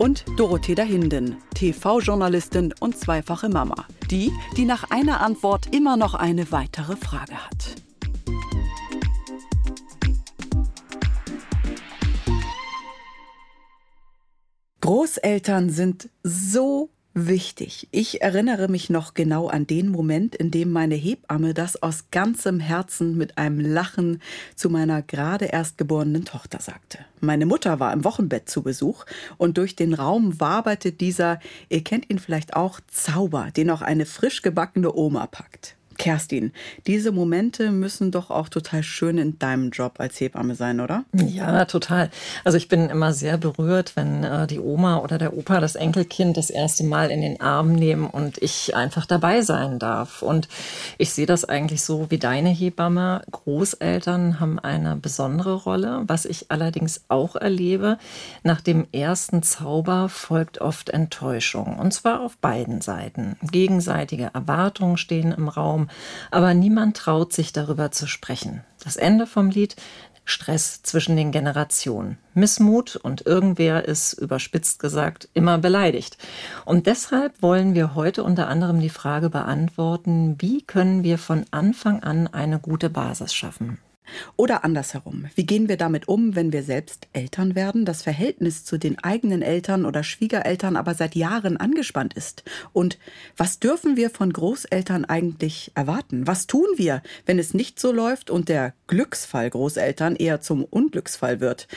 und Dorothea Hinden, TV-Journalistin und zweifache Mama. Die, die nach einer Antwort immer noch eine weitere Frage hat. Großeltern sind so wichtig. Ich erinnere mich noch genau an den Moment, in dem meine Hebamme das aus ganzem Herzen mit einem Lachen zu meiner gerade erst geborenen Tochter sagte. Meine Mutter war im Wochenbett zu Besuch und durch den Raum waberte dieser, ihr kennt ihn vielleicht auch, Zauber, den auch eine frisch gebackene Oma packt. Kerstin, diese Momente müssen doch auch total schön in deinem Job als Hebamme sein, oder? Ja, total. Also ich bin immer sehr berührt, wenn äh, die Oma oder der Opa das Enkelkind das erste Mal in den Arm nehmen und ich einfach dabei sein darf. Und ich sehe das eigentlich so wie deine Hebamme. Großeltern haben eine besondere Rolle. Was ich allerdings auch erlebe, nach dem ersten Zauber folgt oft Enttäuschung. Und zwar auf beiden Seiten. Gegenseitige Erwartungen stehen im Raum aber niemand traut sich darüber zu sprechen. Das Ende vom Lied Stress zwischen den Generationen. Missmut und irgendwer ist, überspitzt gesagt, immer beleidigt. Und deshalb wollen wir heute unter anderem die Frage beantworten, wie können wir von Anfang an eine gute Basis schaffen? Oder andersherum, wie gehen wir damit um, wenn wir selbst Eltern werden, das Verhältnis zu den eigenen Eltern oder Schwiegereltern aber seit Jahren angespannt ist? Und was dürfen wir von Großeltern eigentlich erwarten? Was tun wir, wenn es nicht so läuft und der Glücksfall Großeltern eher zum Unglücksfall wird?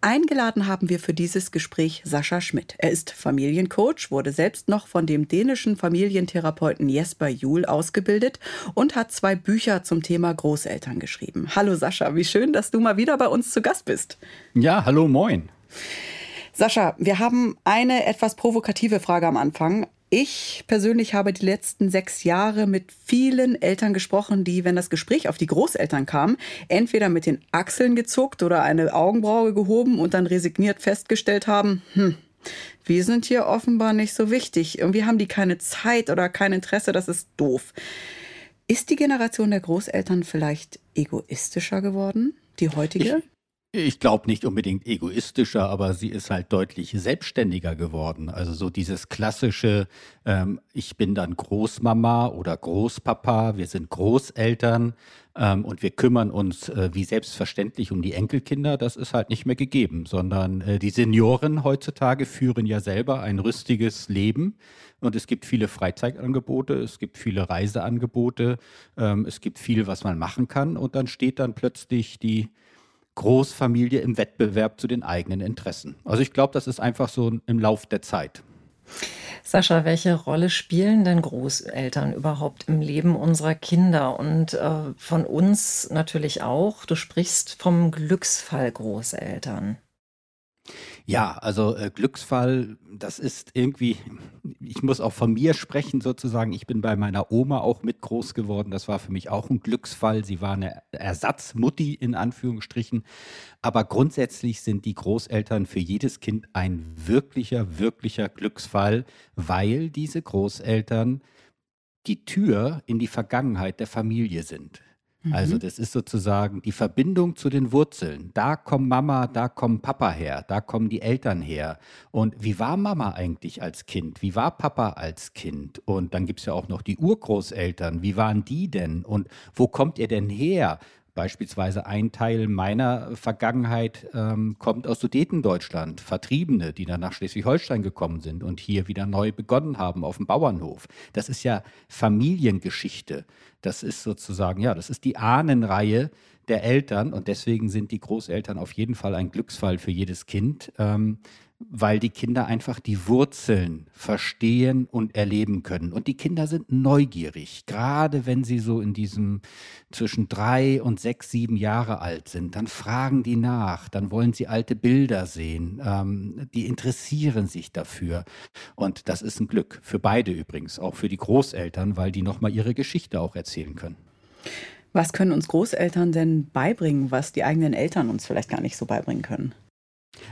Eingeladen haben wir für dieses Gespräch Sascha Schmidt. Er ist Familiencoach, wurde selbst noch von dem dänischen Familientherapeuten Jesper Juhl ausgebildet und hat zwei Bücher zum Thema Großeltern geschrieben. Hallo Sascha, wie schön, dass du mal wieder bei uns zu Gast bist. Ja, hallo, moin. Sascha, wir haben eine etwas provokative Frage am Anfang. Ich persönlich habe die letzten sechs Jahre mit vielen Eltern gesprochen, die, wenn das Gespräch auf die Großeltern kam, entweder mit den Achseln gezuckt oder eine Augenbraue gehoben und dann resigniert festgestellt haben, hm, wir sind hier offenbar nicht so wichtig. Irgendwie haben die keine Zeit oder kein Interesse, das ist doof. Ist die Generation der Großeltern vielleicht egoistischer geworden, die heutige? Ich, ich glaube nicht unbedingt egoistischer, aber sie ist halt deutlich selbstständiger geworden. Also so dieses klassische, ähm, ich bin dann Großmama oder Großpapa, wir sind Großeltern ähm, und wir kümmern uns äh, wie selbstverständlich um die Enkelkinder, das ist halt nicht mehr gegeben, sondern äh, die Senioren heutzutage führen ja selber ein rüstiges Leben und es gibt viele Freizeitangebote, es gibt viele Reiseangebote, ähm, es gibt viel, was man machen kann. Und dann steht dann plötzlich die Großfamilie im Wettbewerb zu den eigenen Interessen. Also ich glaube, das ist einfach so im Lauf der Zeit. Sascha, welche Rolle spielen denn Großeltern überhaupt im Leben unserer Kinder und äh, von uns natürlich auch? Du sprichst vom Glücksfall Großeltern. Ja, also äh, Glücksfall, das ist irgendwie, ich muss auch von mir sprechen sozusagen. Ich bin bei meiner Oma auch mit groß geworden. Das war für mich auch ein Glücksfall. Sie war eine Ersatzmutti in Anführungsstrichen. Aber grundsätzlich sind die Großeltern für jedes Kind ein wirklicher, wirklicher Glücksfall, weil diese Großeltern die Tür in die Vergangenheit der Familie sind. Also mhm. das ist sozusagen die Verbindung zu den Wurzeln. Da kommt Mama, da kommt Papa her, da kommen die Eltern her. Und wie war Mama eigentlich als Kind? Wie war Papa als Kind? Und dann gibt es ja auch noch die Urgroßeltern. Wie waren die denn? Und wo kommt ihr denn her? Beispielsweise ein Teil meiner Vergangenheit ähm, kommt aus Sudetendeutschland, Vertriebene, die dann nach Schleswig-Holstein gekommen sind und hier wieder neu begonnen haben auf dem Bauernhof. Das ist ja Familiengeschichte. Das ist sozusagen, ja, das ist die Ahnenreihe, der Eltern und deswegen sind die Großeltern auf jeden Fall ein Glücksfall für jedes Kind. Ähm, weil die Kinder einfach die Wurzeln verstehen und erleben können. Und die Kinder sind neugierig, gerade wenn sie so in diesem zwischen drei und sechs, sieben Jahre alt sind. Dann fragen die nach, dann wollen sie alte Bilder sehen, ähm, die interessieren sich dafür. Und das ist ein Glück für beide übrigens, auch für die Großeltern, weil die nochmal ihre Geschichte auch erzählen können. Was können uns Großeltern denn beibringen, was die eigenen Eltern uns vielleicht gar nicht so beibringen können?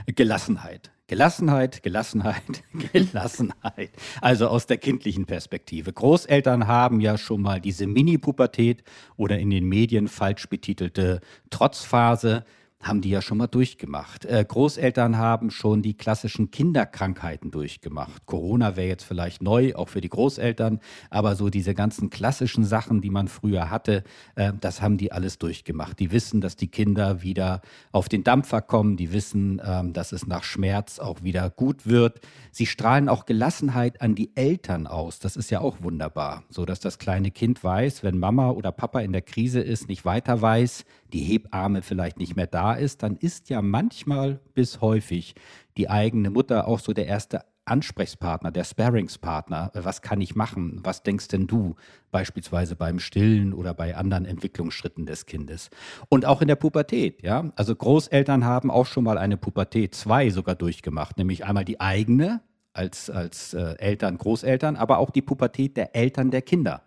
Gelassenheit. Gelassenheit, Gelassenheit, Gelassenheit. Also aus der kindlichen Perspektive. Großeltern haben ja schon mal diese Mini-Pubertät oder in den Medien falsch betitelte Trotzphase haben die ja schon mal durchgemacht. Äh, Großeltern haben schon die klassischen Kinderkrankheiten durchgemacht. Corona wäre jetzt vielleicht neu, auch für die Großeltern, aber so diese ganzen klassischen Sachen, die man früher hatte, äh, das haben die alles durchgemacht. Die wissen, dass die Kinder wieder auf den Dampfer kommen, die wissen, äh, dass es nach Schmerz auch wieder gut wird. Sie strahlen auch Gelassenheit an die Eltern aus. Das ist ja auch wunderbar, so dass das kleine Kind weiß, wenn Mama oder Papa in der Krise ist, nicht weiter weiß, die Hebamme vielleicht nicht mehr da ist, dann ist ja manchmal bis häufig die eigene Mutter auch so der erste Ansprechpartner, der Sparingspartner. Was kann ich machen? Was denkst denn du? Beispielsweise beim Stillen oder bei anderen Entwicklungsschritten des Kindes. Und auch in der Pubertät, ja. Also Großeltern haben auch schon mal eine Pubertät 2 sogar durchgemacht, nämlich einmal die eigene als, als äh, Eltern, Großeltern, aber auch die Pubertät der Eltern der Kinder.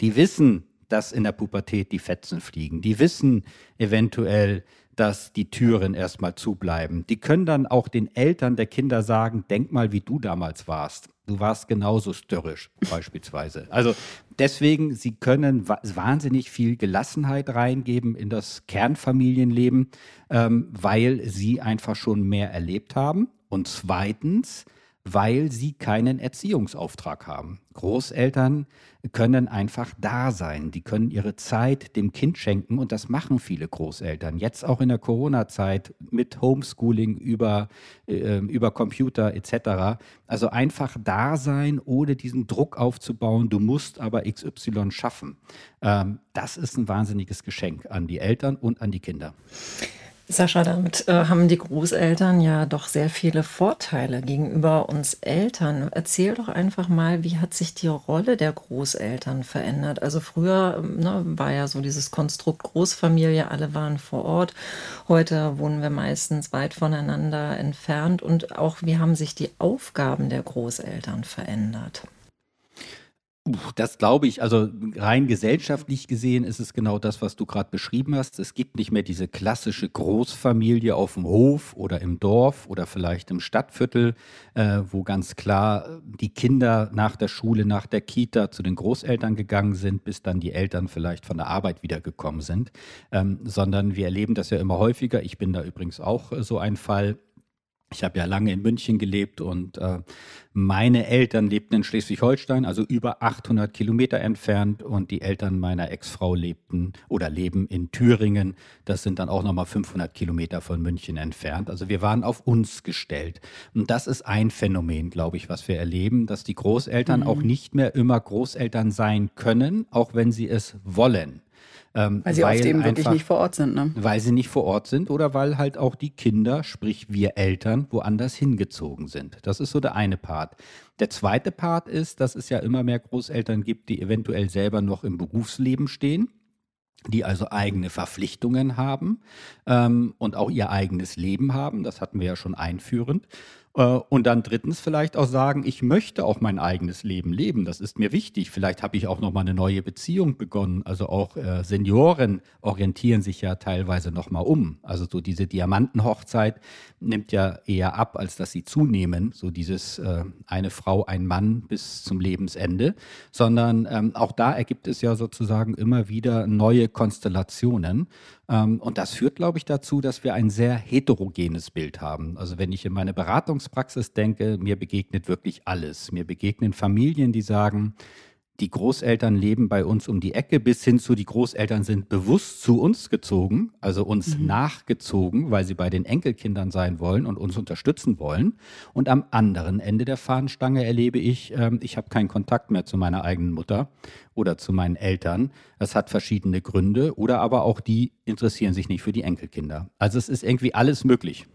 Die wissen, dass in der Pubertät die Fetzen fliegen. Die wissen eventuell, dass die Türen erstmal zubleiben. Die können dann auch den Eltern der Kinder sagen, denk mal, wie du damals warst. Du warst genauso störrisch beispielsweise. Also deswegen, sie können wahnsinnig viel Gelassenheit reingeben in das Kernfamilienleben, ähm, weil sie einfach schon mehr erlebt haben. Und zweitens, weil sie keinen Erziehungsauftrag haben. Großeltern können einfach da sein. Die können ihre Zeit dem Kind schenken und das machen viele Großeltern. Jetzt auch in der Corona-Zeit mit Homeschooling über, äh, über Computer etc. Also einfach da sein, ohne diesen Druck aufzubauen. Du musst aber XY schaffen. Ähm, das ist ein wahnsinniges Geschenk an die Eltern und an die Kinder. Sascha, damit äh, haben die Großeltern ja doch sehr viele Vorteile gegenüber uns Eltern. Erzähl doch einfach mal, wie hat sich die Rolle der Großeltern verändert? Also früher ähm, ne, war ja so dieses Konstrukt Großfamilie, alle waren vor Ort. Heute wohnen wir meistens weit voneinander entfernt. Und auch wie haben sich die Aufgaben der Großeltern verändert? Das glaube ich, also rein gesellschaftlich gesehen ist es genau das, was du gerade beschrieben hast. Es gibt nicht mehr diese klassische Großfamilie auf dem Hof oder im Dorf oder vielleicht im Stadtviertel, äh, wo ganz klar die Kinder nach der Schule, nach der Kita zu den Großeltern gegangen sind, bis dann die Eltern vielleicht von der Arbeit wiedergekommen sind, ähm, sondern wir erleben das ja immer häufiger. Ich bin da übrigens auch äh, so ein Fall ich habe ja lange in München gelebt und äh, meine Eltern lebten in Schleswig-Holstein, also über 800 Kilometer entfernt und die Eltern meiner Ex-Frau lebten oder leben in Thüringen. Das sind dann auch nochmal 500 Kilometer von München entfernt. Also wir waren auf uns gestellt. Und das ist ein Phänomen, glaube ich, was wir erleben, dass die Großeltern mhm. auch nicht mehr immer Großeltern sein können, auch wenn sie es wollen. Ähm, weil sie weil oft eben einfach, wirklich nicht vor Ort sind, ne? Weil sie nicht vor Ort sind oder weil halt auch die Kinder, sprich wir Eltern, woanders hingezogen sind. Das ist so der eine Part. Der zweite Part ist, dass es ja immer mehr Großeltern gibt, die eventuell selber noch im Berufsleben stehen die also eigene Verpflichtungen haben ähm, und auch ihr eigenes Leben haben. Das hatten wir ja schon einführend. Äh, und dann drittens vielleicht auch sagen, ich möchte auch mein eigenes Leben leben. Das ist mir wichtig. Vielleicht habe ich auch noch mal eine neue Beziehung begonnen. Also auch äh, Senioren orientieren sich ja teilweise noch mal um. Also so diese Diamantenhochzeit nimmt ja eher ab, als dass sie zunehmen. So dieses äh, eine Frau, ein Mann bis zum Lebensende. Sondern ähm, auch da ergibt es ja sozusagen immer wieder neue Konstellationen. Ähm, und das führt, glaube ich, dazu, dass wir ein sehr heterogenes Bild haben. Also wenn ich in meine Beratungspraxis denke, mir begegnet wirklich alles. Mir begegnen Familien, die sagen, die Großeltern leben bei uns um die Ecke, bis hin zu die Großeltern sind bewusst zu uns gezogen, also uns mhm. nachgezogen, weil sie bei den Enkelkindern sein wollen und uns unterstützen wollen. Und am anderen Ende der Fahnenstange erlebe ich, äh, ich habe keinen Kontakt mehr zu meiner eigenen Mutter oder zu meinen Eltern. Das hat verschiedene Gründe oder aber auch die interessieren sich nicht für die Enkelkinder. Also es ist irgendwie alles möglich.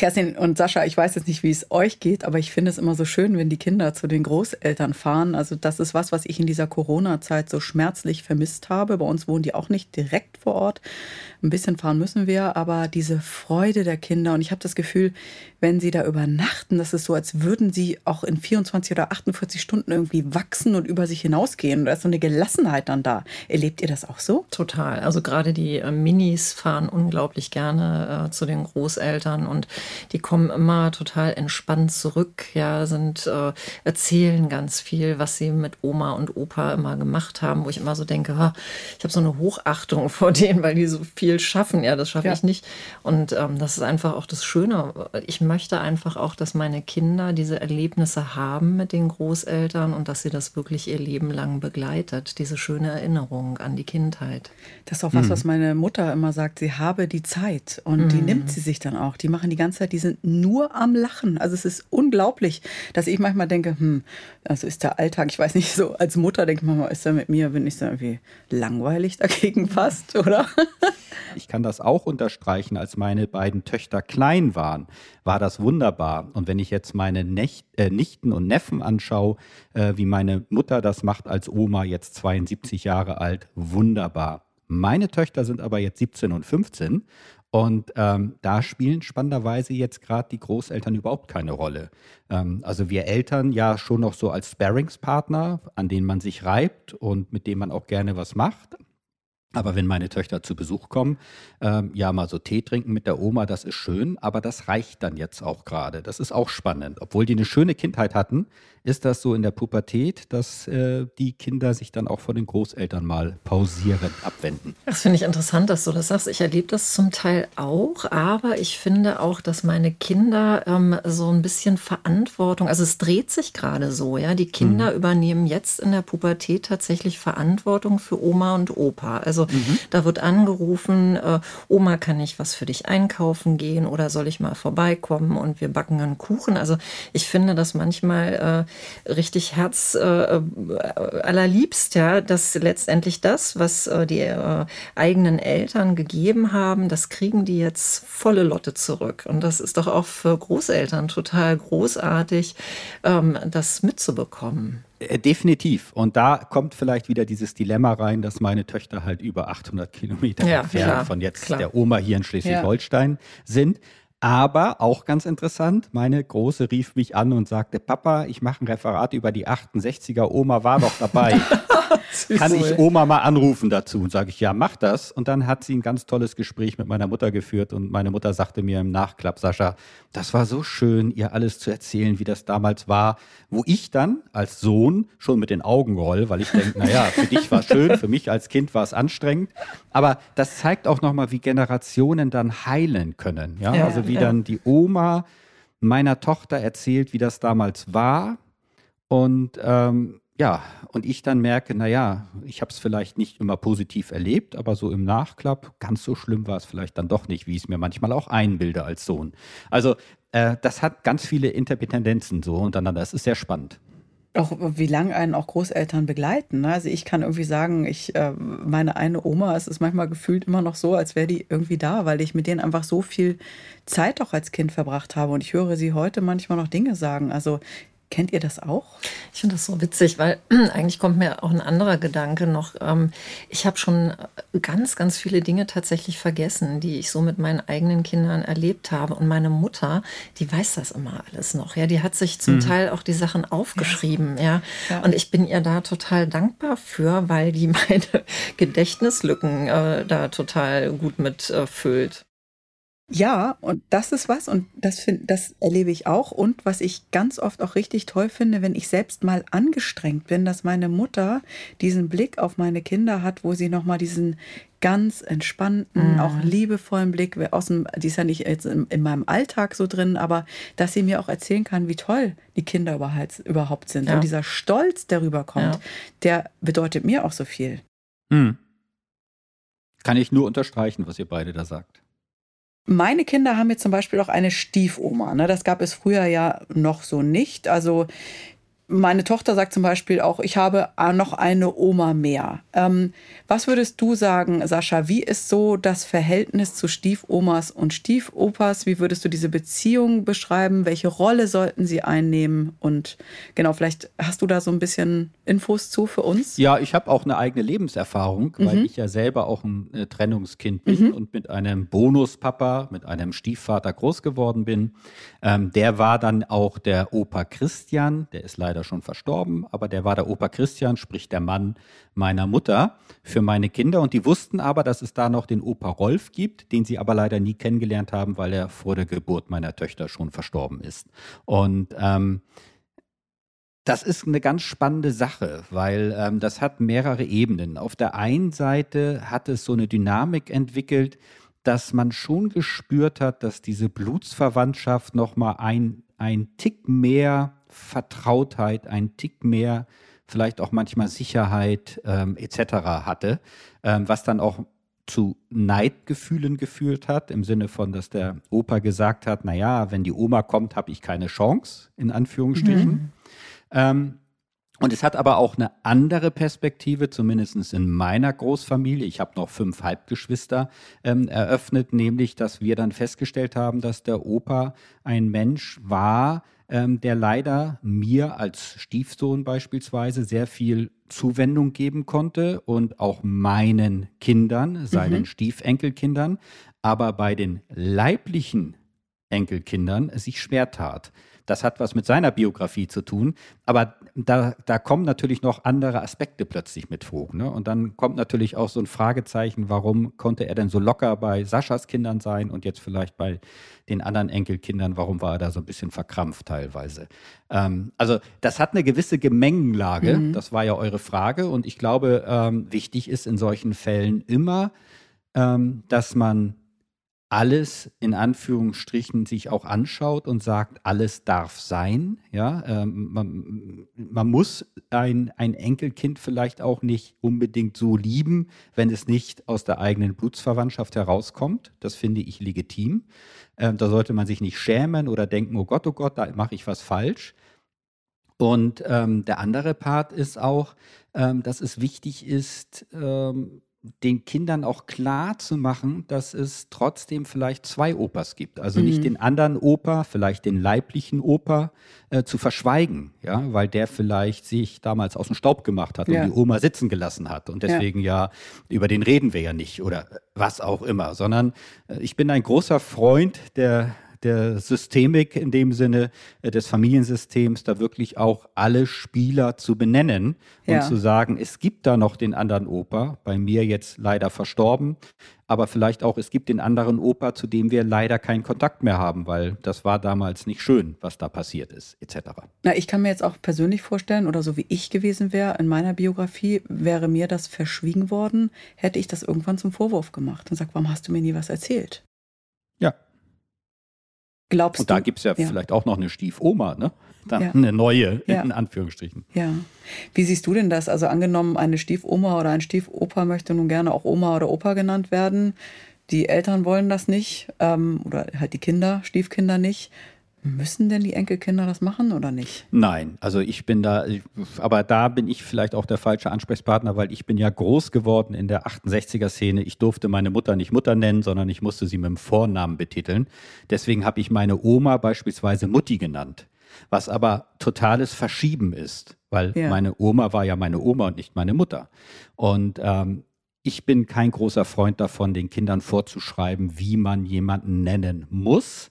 Kerstin und Sascha, ich weiß jetzt nicht, wie es euch geht, aber ich finde es immer so schön, wenn die Kinder zu den Großeltern fahren. Also das ist was, was ich in dieser Corona-Zeit so schmerzlich vermisst habe. Bei uns wohnen die auch nicht direkt vor Ort. Ein bisschen fahren müssen wir, aber diese Freude der Kinder und ich habe das Gefühl, wenn sie da übernachten, das ist so, als würden sie auch in 24 oder 48 Stunden irgendwie wachsen und über sich hinausgehen. Da ist so eine Gelassenheit dann da. Erlebt ihr das auch so? Total. Also gerade die äh, Minis fahren unglaublich gerne äh, zu den Großeltern und die kommen immer total entspannt zurück, ja, sind, äh, erzählen ganz viel, was sie mit Oma und Opa immer gemacht haben, wo ich immer so denke, ich habe so eine Hochachtung vor denen, weil die so viel schaffen. Ja, das schaffe ja. ich nicht. Und ähm, das ist einfach auch das Schöne. Ich möchte einfach auch, dass meine Kinder diese Erlebnisse haben mit den Großeltern und dass sie das wirklich ihr Leben lang begleitet. Diese schöne Erinnerung an die Kindheit. Das ist auch was, mhm. was meine Mutter immer sagt. Sie habe die Zeit und mhm. die nimmt sie sich dann auch. Die machen die ganze Zeit, die sind nur am Lachen. Also es ist unglaublich, dass ich manchmal denke, hm, also ist der Alltag, ich weiß nicht, so als Mutter denke ich manchmal, ist er mit mir, bin ich so irgendwie langweilig dagegen fast, oder? Ich kann das auch unterstreichen, als meine beiden Töchter klein waren, war das wunderbar. Und wenn ich jetzt meine Nech äh, Nichten und Neffen anschaue, äh, wie meine Mutter das macht als Oma, jetzt 72 Jahre alt, wunderbar. Meine Töchter sind aber jetzt 17 und 15 und ähm, da spielen spannenderweise jetzt gerade die Großeltern überhaupt keine Rolle. Ähm, also wir Eltern ja schon noch so als Sparingspartner, an denen man sich reibt und mit dem man auch gerne was macht. Aber wenn meine Töchter zu Besuch kommen, ähm, ja, mal so Tee trinken mit der Oma, das ist schön, aber das reicht dann jetzt auch gerade. Das ist auch spannend. Obwohl die eine schöne Kindheit hatten, ist das so in der Pubertät, dass äh, die Kinder sich dann auch von den Großeltern mal pausieren, abwenden. Das finde ich interessant, dass du das sagst. Ich erlebe das zum Teil auch, aber ich finde auch, dass meine Kinder ähm, so ein bisschen Verantwortung, also es dreht sich gerade so, ja. Die Kinder mhm. übernehmen jetzt in der Pubertät tatsächlich Verantwortung für Oma und Opa. Also mhm. da wird angerufen, äh, Oma, kann ich was für dich einkaufen gehen oder soll ich mal vorbeikommen und wir backen einen Kuchen? Also ich finde das manchmal äh, richtig Herz äh, äh, allerliebst, ja, dass letztendlich das, was äh, die äh, eigenen Eltern gegeben haben, das kriegen die jetzt volle Lotte zurück. Und das ist doch auch für Großeltern total großartig, ähm, das mitzubekommen. Äh, definitiv. Und da kommt vielleicht wieder dieses Dilemma rein, dass meine Töchter halt über 800 Kilometer ja, entfernt klar, von jetzt klar. der Oma hier in Schleswig-Holstein ja. sind. Aber auch ganz interessant, meine Große rief mich an und sagte, Papa, ich mache ein Referat über die 68er, Oma war doch dabei. Kann ich Oma mal anrufen dazu? Und sage ich, ja, mach das. Und dann hat sie ein ganz tolles Gespräch mit meiner Mutter geführt und meine Mutter sagte mir im Nachklapp, Sascha, das war so schön, ihr alles zu erzählen, wie das damals war, wo ich dann als Sohn schon mit den Augen roll, weil ich denke, naja, für dich war es schön, für mich als Kind war es anstrengend. Aber das zeigt auch nochmal, wie Generationen dann heilen können. Ja, ja also wie ja. dann die Oma meiner Tochter erzählt, wie das damals war. Und ähm, ja, und ich dann merke, naja, ich habe es vielleicht nicht immer positiv erlebt, aber so im Nachklapp, ganz so schlimm war es vielleicht dann doch nicht, wie ich es mir manchmal auch einbilde als Sohn. Also äh, das hat ganz viele Interdependenzen so untereinander. Das ist sehr spannend auch wie lange einen auch Großeltern begleiten. Ne? Also ich kann irgendwie sagen, ich äh, meine eine Oma, es ist manchmal gefühlt immer noch so, als wäre die irgendwie da, weil ich mit denen einfach so viel Zeit auch als Kind verbracht habe und ich höre sie heute manchmal noch Dinge sagen. Also Kennt ihr das auch? Ich finde das so witzig, weil eigentlich kommt mir auch ein anderer Gedanke noch. Ähm, ich habe schon ganz, ganz viele Dinge tatsächlich vergessen, die ich so mit meinen eigenen Kindern erlebt habe. Und meine Mutter, die weiß das immer alles noch. Ja, die hat sich zum mhm. Teil auch die Sachen aufgeschrieben. Ja. ja. Und ich bin ihr da total dankbar für, weil die meine Gedächtnislücken äh, da total gut mitfüllt. Ja, und das ist was, und das, find, das erlebe ich auch. Und was ich ganz oft auch richtig toll finde, wenn ich selbst mal angestrengt bin, dass meine Mutter diesen Blick auf meine Kinder hat, wo sie nochmal diesen ganz entspannten, mhm. auch liebevollen Blick aus dem, die ist ja nicht jetzt in, in, meinem Alltag so drin, aber dass sie mir auch erzählen kann, wie toll die Kinder überhaupt sind. Ja. Und dieser Stolz, der rüberkommt, ja. der bedeutet mir auch so viel. Mhm. Kann ich nur unterstreichen, was ihr beide da sagt. Meine Kinder haben jetzt zum Beispiel auch eine Stiefoma. Ne? Das gab es früher ja noch so nicht. Also meine Tochter sagt zum Beispiel auch, ich habe noch eine Oma mehr. Ähm, was würdest du sagen, Sascha? Wie ist so das Verhältnis zu Stiefomas und Stiefopas? Wie würdest du diese Beziehung beschreiben? Welche Rolle sollten sie einnehmen? Und genau, vielleicht hast du da so ein bisschen Infos zu für uns? Ja, ich habe auch eine eigene Lebenserfahrung, mhm. weil ich ja selber auch ein äh, Trennungskind bin mhm. und mit einem Bonuspapa, mit einem Stiefvater groß geworden bin. Ähm, der war dann auch der Opa Christian, der ist leider leider schon verstorben, aber der war der Opa Christian, sprich der Mann meiner Mutter für meine Kinder. Und die wussten aber, dass es da noch den Opa Rolf gibt, den sie aber leider nie kennengelernt haben, weil er vor der Geburt meiner Töchter schon verstorben ist. Und ähm, das ist eine ganz spannende Sache, weil ähm, das hat mehrere Ebenen. Auf der einen Seite hat es so eine Dynamik entwickelt, dass man schon gespürt hat, dass diese Blutsverwandtschaft noch mal ein, ein Tick mehr Vertrautheit, ein Tick mehr, vielleicht auch manchmal Sicherheit ähm, etc. hatte, ähm, was dann auch zu Neidgefühlen geführt hat, im Sinne von, dass der Opa gesagt hat, naja, wenn die Oma kommt, habe ich keine Chance, in Anführungsstrichen. Mhm. Ähm, und es hat aber auch eine andere Perspektive, zumindest in meiner Großfamilie, ich habe noch fünf Halbgeschwister, ähm, eröffnet, nämlich, dass wir dann festgestellt haben, dass der Opa ein Mensch war, ähm, der leider mir als Stiefsohn beispielsweise sehr viel Zuwendung geben konnte und auch meinen Kindern, seinen mhm. Stiefenkelkindern, aber bei den leiblichen Enkelkindern sich schwer tat. Das hat was mit seiner Biografie zu tun. Aber da, da kommen natürlich noch andere Aspekte plötzlich mit hoch. Ne? Und dann kommt natürlich auch so ein Fragezeichen, warum konnte er denn so locker bei Saschas Kindern sein und jetzt vielleicht bei den anderen Enkelkindern, warum war er da so ein bisschen verkrampft teilweise? Ähm, also das hat eine gewisse Gemengenlage, mhm. das war ja eure Frage. Und ich glaube, ähm, wichtig ist in solchen Fällen immer, ähm, dass man alles in Anführungsstrichen sich auch anschaut und sagt, alles darf sein. Ja, ähm, man, man, muss ein, ein Enkelkind vielleicht auch nicht unbedingt so lieben, wenn es nicht aus der eigenen Blutsverwandtschaft herauskommt. Das finde ich legitim. Ähm, da sollte man sich nicht schämen oder denken, oh Gott, oh Gott, da mache ich was falsch. Und ähm, der andere Part ist auch, ähm, dass es wichtig ist, ähm, den Kindern auch klar zu machen, dass es trotzdem vielleicht zwei Opas gibt. Also mhm. nicht den anderen Opa, vielleicht den leiblichen Opa äh, zu verschweigen, ja, weil der vielleicht sich damals aus dem Staub gemacht hat ja. und die Oma sitzen gelassen hat. Und deswegen ja. ja, über den reden wir ja nicht oder was auch immer, sondern äh, ich bin ein großer Freund der der Systemik in dem Sinne äh, des Familiensystems, da wirklich auch alle Spieler zu benennen und ja. zu sagen, es gibt da noch den anderen Opa, bei mir jetzt leider verstorben, aber vielleicht auch, es gibt den anderen Opa, zu dem wir leider keinen Kontakt mehr haben, weil das war damals nicht schön, was da passiert ist, etc. Na, ich kann mir jetzt auch persönlich vorstellen, oder so wie ich gewesen wäre in meiner Biografie, wäre mir das verschwiegen worden, hätte ich das irgendwann zum Vorwurf gemacht und sagt, warum hast du mir nie was erzählt? Glaubst Und da gibt es ja, ja, vielleicht auch noch eine Stiefoma, ne? Dann ja. eine neue, ja. in Anführungsstrichen. Ja. Wie siehst du denn das? Also angenommen, eine Stiefoma oder ein Stiefopa möchte nun gerne auch Oma oder Opa genannt werden. Die Eltern wollen das nicht ähm, oder halt die Kinder, Stiefkinder nicht. Müssen denn die Enkelkinder das machen oder nicht? Nein, also ich bin da, aber da bin ich vielleicht auch der falsche Ansprechpartner, weil ich bin ja groß geworden in der 68er-Szene. Ich durfte meine Mutter nicht Mutter nennen, sondern ich musste sie mit dem Vornamen betiteln. Deswegen habe ich meine Oma beispielsweise Mutti genannt, was aber totales Verschieben ist, weil ja. meine Oma war ja meine Oma und nicht meine Mutter. Und ähm, ich bin kein großer Freund davon, den Kindern vorzuschreiben, wie man jemanden nennen muss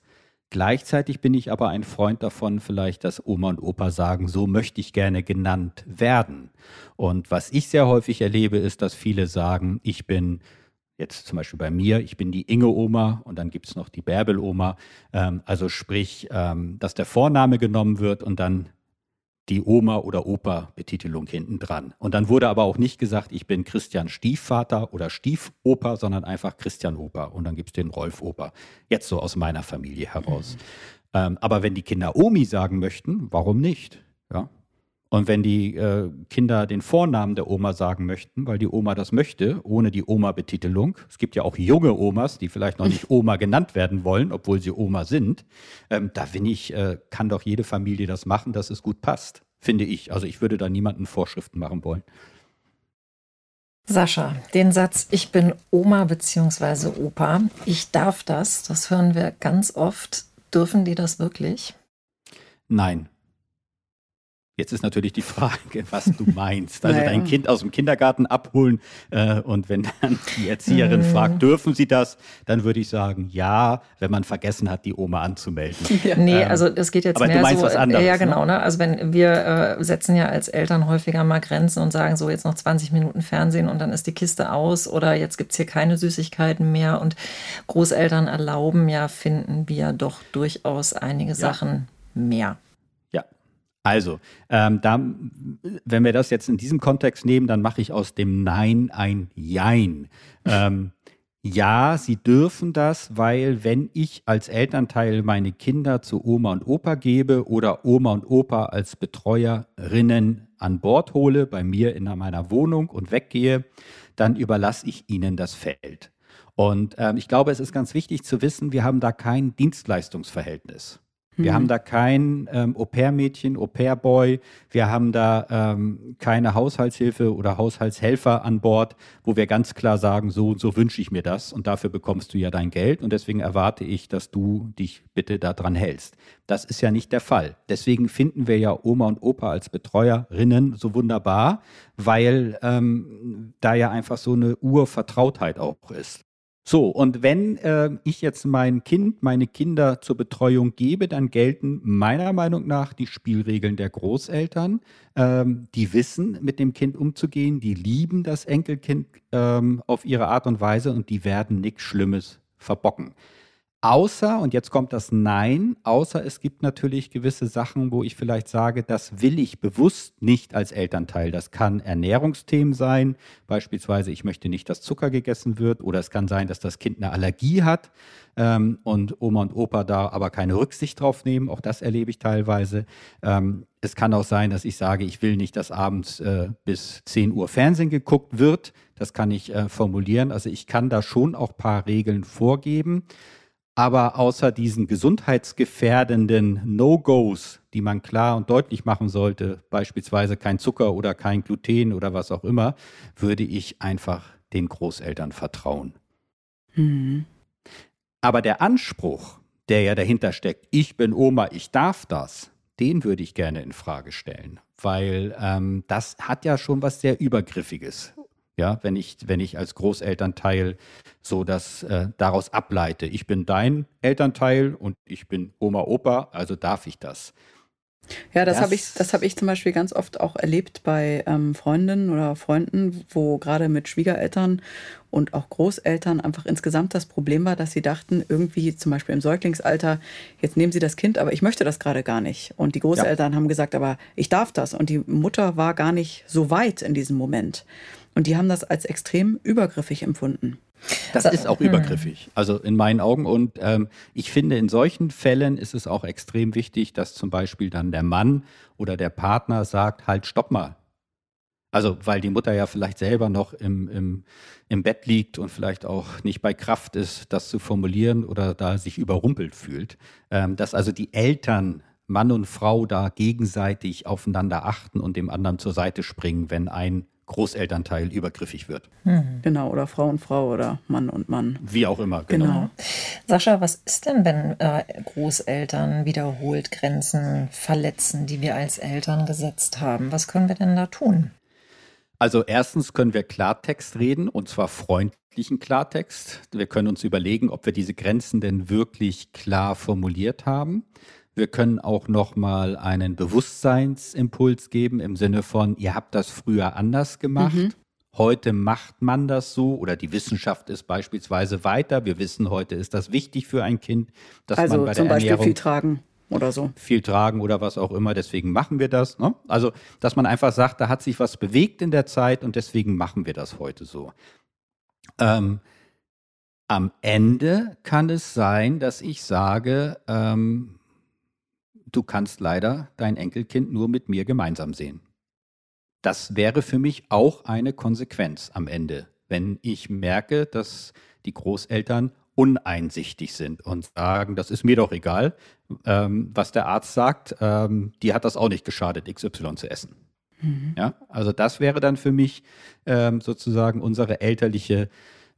Gleichzeitig bin ich aber ein Freund davon, vielleicht, dass Oma und Opa sagen, so möchte ich gerne genannt werden. Und was ich sehr häufig erlebe, ist, dass viele sagen, ich bin Jetzt zum Beispiel bei mir, ich bin die Inge-Oma und dann gibt es noch die Bärbel-Oma. Ähm, also sprich, ähm, dass der Vorname genommen wird und dann die Oma- oder Opa-Betitelung hinten dran. Und dann wurde aber auch nicht gesagt, ich bin Christian Stiefvater oder Stiefoper, sondern einfach Christian Opa. Und dann gibt es den Rolf Opa. Jetzt so aus meiner Familie heraus. Mhm. Ähm, aber wenn die Kinder Omi sagen möchten, warum nicht? Ja, und wenn die äh, Kinder den Vornamen der Oma sagen möchten, weil die Oma das möchte, ohne die Oma-Betitelung, es gibt ja auch junge Omas, die vielleicht noch nicht Oma genannt werden wollen, obwohl sie Oma sind, ähm, da bin ich, äh, kann doch jede Familie das machen, dass es gut passt, finde ich. Also ich würde da niemanden Vorschriften machen wollen. Sascha, den Satz, ich bin Oma bzw. Opa, ich darf das, das hören wir ganz oft. Dürfen die das wirklich? Nein, Jetzt ist natürlich die Frage, was du meinst. Also naja. dein Kind aus dem Kindergarten abholen äh, und wenn dann die Erzieherin mhm. fragt, dürfen sie das, dann würde ich sagen, ja, wenn man vergessen hat, die Oma anzumelden. Ja. Nee, ähm, also das geht jetzt aber mehr du meinst so, was anderes, ja genau, ne? Also wenn wir äh, setzen ja als Eltern häufiger mal Grenzen und sagen so jetzt noch 20 Minuten Fernsehen und dann ist die Kiste aus oder jetzt gibt es hier keine Süßigkeiten mehr und Großeltern erlauben ja, finden wir doch durchaus einige ja. Sachen mehr. Also, ähm, da, wenn wir das jetzt in diesem Kontext nehmen, dann mache ich aus dem Nein ein Jein. Ähm, ja, sie dürfen das, weil wenn ich als Elternteil meine Kinder zu Oma und Opa gebe oder Oma und Opa als Betreuerinnen an Bord hole, bei mir in meiner Wohnung und weggehe, dann überlasse ich ihnen das Feld. Und ähm, ich glaube, es ist ganz wichtig zu wissen, wir haben da kein Dienstleistungsverhältnis. Wir mhm. haben da kein ähm, Au-pair-Mädchen, Au-pair-Boy. Wir haben da ähm, keine Haushaltshilfe oder Haushaltshelfer an Bord, wo wir ganz klar sagen, so und so wünsche ich mir das und dafür bekommst du ja dein Geld und deswegen erwarte ich, dass du dich bitte daran hältst. Das ist ja nicht der Fall. Deswegen finden wir ja Oma und Opa als Betreuerinnen so wunderbar, weil ähm, da ja einfach so eine Urvertrautheit auch ist. So, und wenn äh, ich jetzt mein Kind, meine Kinder zur Betreuung gebe, dann gelten meiner Meinung nach die Spielregeln der Großeltern. Ähm, die wissen, mit dem Kind umzugehen, die lieben das Enkelkind ähm, auf ihre Art und Weise und die werden nichts Schlimmes verbocken. Außer, und jetzt kommt das Nein, außer es gibt natürlich gewisse Sachen, wo ich vielleicht sage, das will ich bewusst nicht als Elternteil. Das kann Ernährungsthemen sein, beispielsweise ich möchte nicht, dass Zucker gegessen wird, oder es kann sein, dass das Kind eine Allergie hat ähm, und Oma und Opa da aber keine Rücksicht drauf nehmen. Auch das erlebe ich teilweise. Ähm, es kann auch sein, dass ich sage, ich will nicht, dass abends äh, bis 10 Uhr Fernsehen geguckt wird. Das kann ich äh, formulieren. Also ich kann da schon auch ein paar Regeln vorgeben. Aber außer diesen gesundheitsgefährdenden No-Gos, die man klar und deutlich machen sollte, beispielsweise kein Zucker oder kein Gluten oder was auch immer, würde ich einfach den Großeltern vertrauen. Mhm. Aber der Anspruch, der ja dahinter steckt, ich bin Oma, ich darf das, den würde ich gerne in Frage stellen, weil ähm, das hat ja schon was sehr Übergriffiges ja, wenn ich, wenn ich als Großelternteil so das äh, daraus ableite. Ich bin dein Elternteil und ich bin Oma, Opa, also darf ich das. Ja, das, das habe ich, hab ich zum Beispiel ganz oft auch erlebt bei ähm, Freundinnen oder Freunden, wo gerade mit Schwiegereltern und auch Großeltern einfach insgesamt das Problem war, dass sie dachten, irgendwie zum Beispiel im Säuglingsalter, jetzt nehmen sie das Kind, aber ich möchte das gerade gar nicht. Und die Großeltern ja. haben gesagt, aber ich darf das. Und die Mutter war gar nicht so weit in diesem Moment. Und die haben das als extrem übergriffig empfunden. Das ist auch hm. übergriffig, also in meinen Augen. Und ähm, ich finde, in solchen Fällen ist es auch extrem wichtig, dass zum Beispiel dann der Mann oder der Partner sagt, halt, stopp mal. Also, weil die Mutter ja vielleicht selber noch im, im, im Bett liegt und vielleicht auch nicht bei Kraft ist, das zu formulieren oder da sich überrumpelt fühlt. Ähm, dass also die Eltern, Mann und Frau, da gegenseitig aufeinander achten und dem anderen zur Seite springen, wenn ein Großelternteil übergriffig wird. Mhm. Genau, oder Frau und Frau oder Mann und Mann. Wie auch immer, genau. genau. Sascha, was ist denn, wenn äh, Großeltern wiederholt Grenzen verletzen, die wir als Eltern gesetzt haben? Was können wir denn da tun? Also erstens können wir Klartext reden und zwar freundlichen Klartext. Wir können uns überlegen, ob wir diese Grenzen denn wirklich klar formuliert haben. Wir können auch nochmal einen Bewusstseinsimpuls geben im Sinne von, ihr habt das früher anders gemacht. Mhm. Heute macht man das so oder die Wissenschaft ist beispielsweise weiter. Wir wissen, heute ist das wichtig für ein Kind, dass also man bei zum der Beispiel Ernährung viel tragen oder so. viel tragen oder was auch immer. Deswegen machen wir das. Ne? Also, dass man einfach sagt, da hat sich was bewegt in der Zeit und deswegen machen wir das heute so. Ähm, am Ende kann es sein, dass ich sage, ähm, du kannst leider dein Enkelkind nur mit mir gemeinsam sehen. Das wäre für mich auch eine Konsequenz am Ende, wenn ich merke, dass die Großeltern uneinsichtig sind und sagen, das ist mir doch egal, ähm, was der Arzt sagt, ähm, die hat das auch nicht geschadet, XY zu essen. Mhm. Ja, also das wäre dann für mich ähm, sozusagen unsere elterliche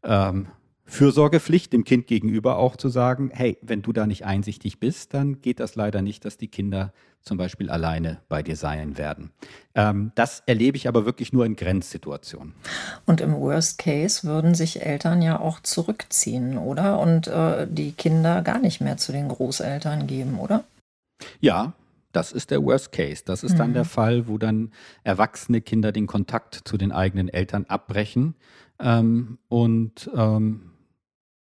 ähm, Fürsorgepflicht dem Kind gegenüber auch zu sagen, hey, wenn du da nicht einsichtig bist, dann geht das leider nicht, dass die Kinder zum Beispiel alleine bei dir sein werden. Ähm, das erlebe ich aber wirklich nur in Grenzsituationen. Und im Worst Case würden sich Eltern ja auch zurückziehen, oder? Und äh, die Kinder gar nicht mehr zu den Großeltern geben, oder? Ja, das ist der Worst Case. Das ist mhm. dann der Fall, wo dann erwachsene Kinder den Kontakt zu den eigenen Eltern abbrechen. Ähm, und ähm,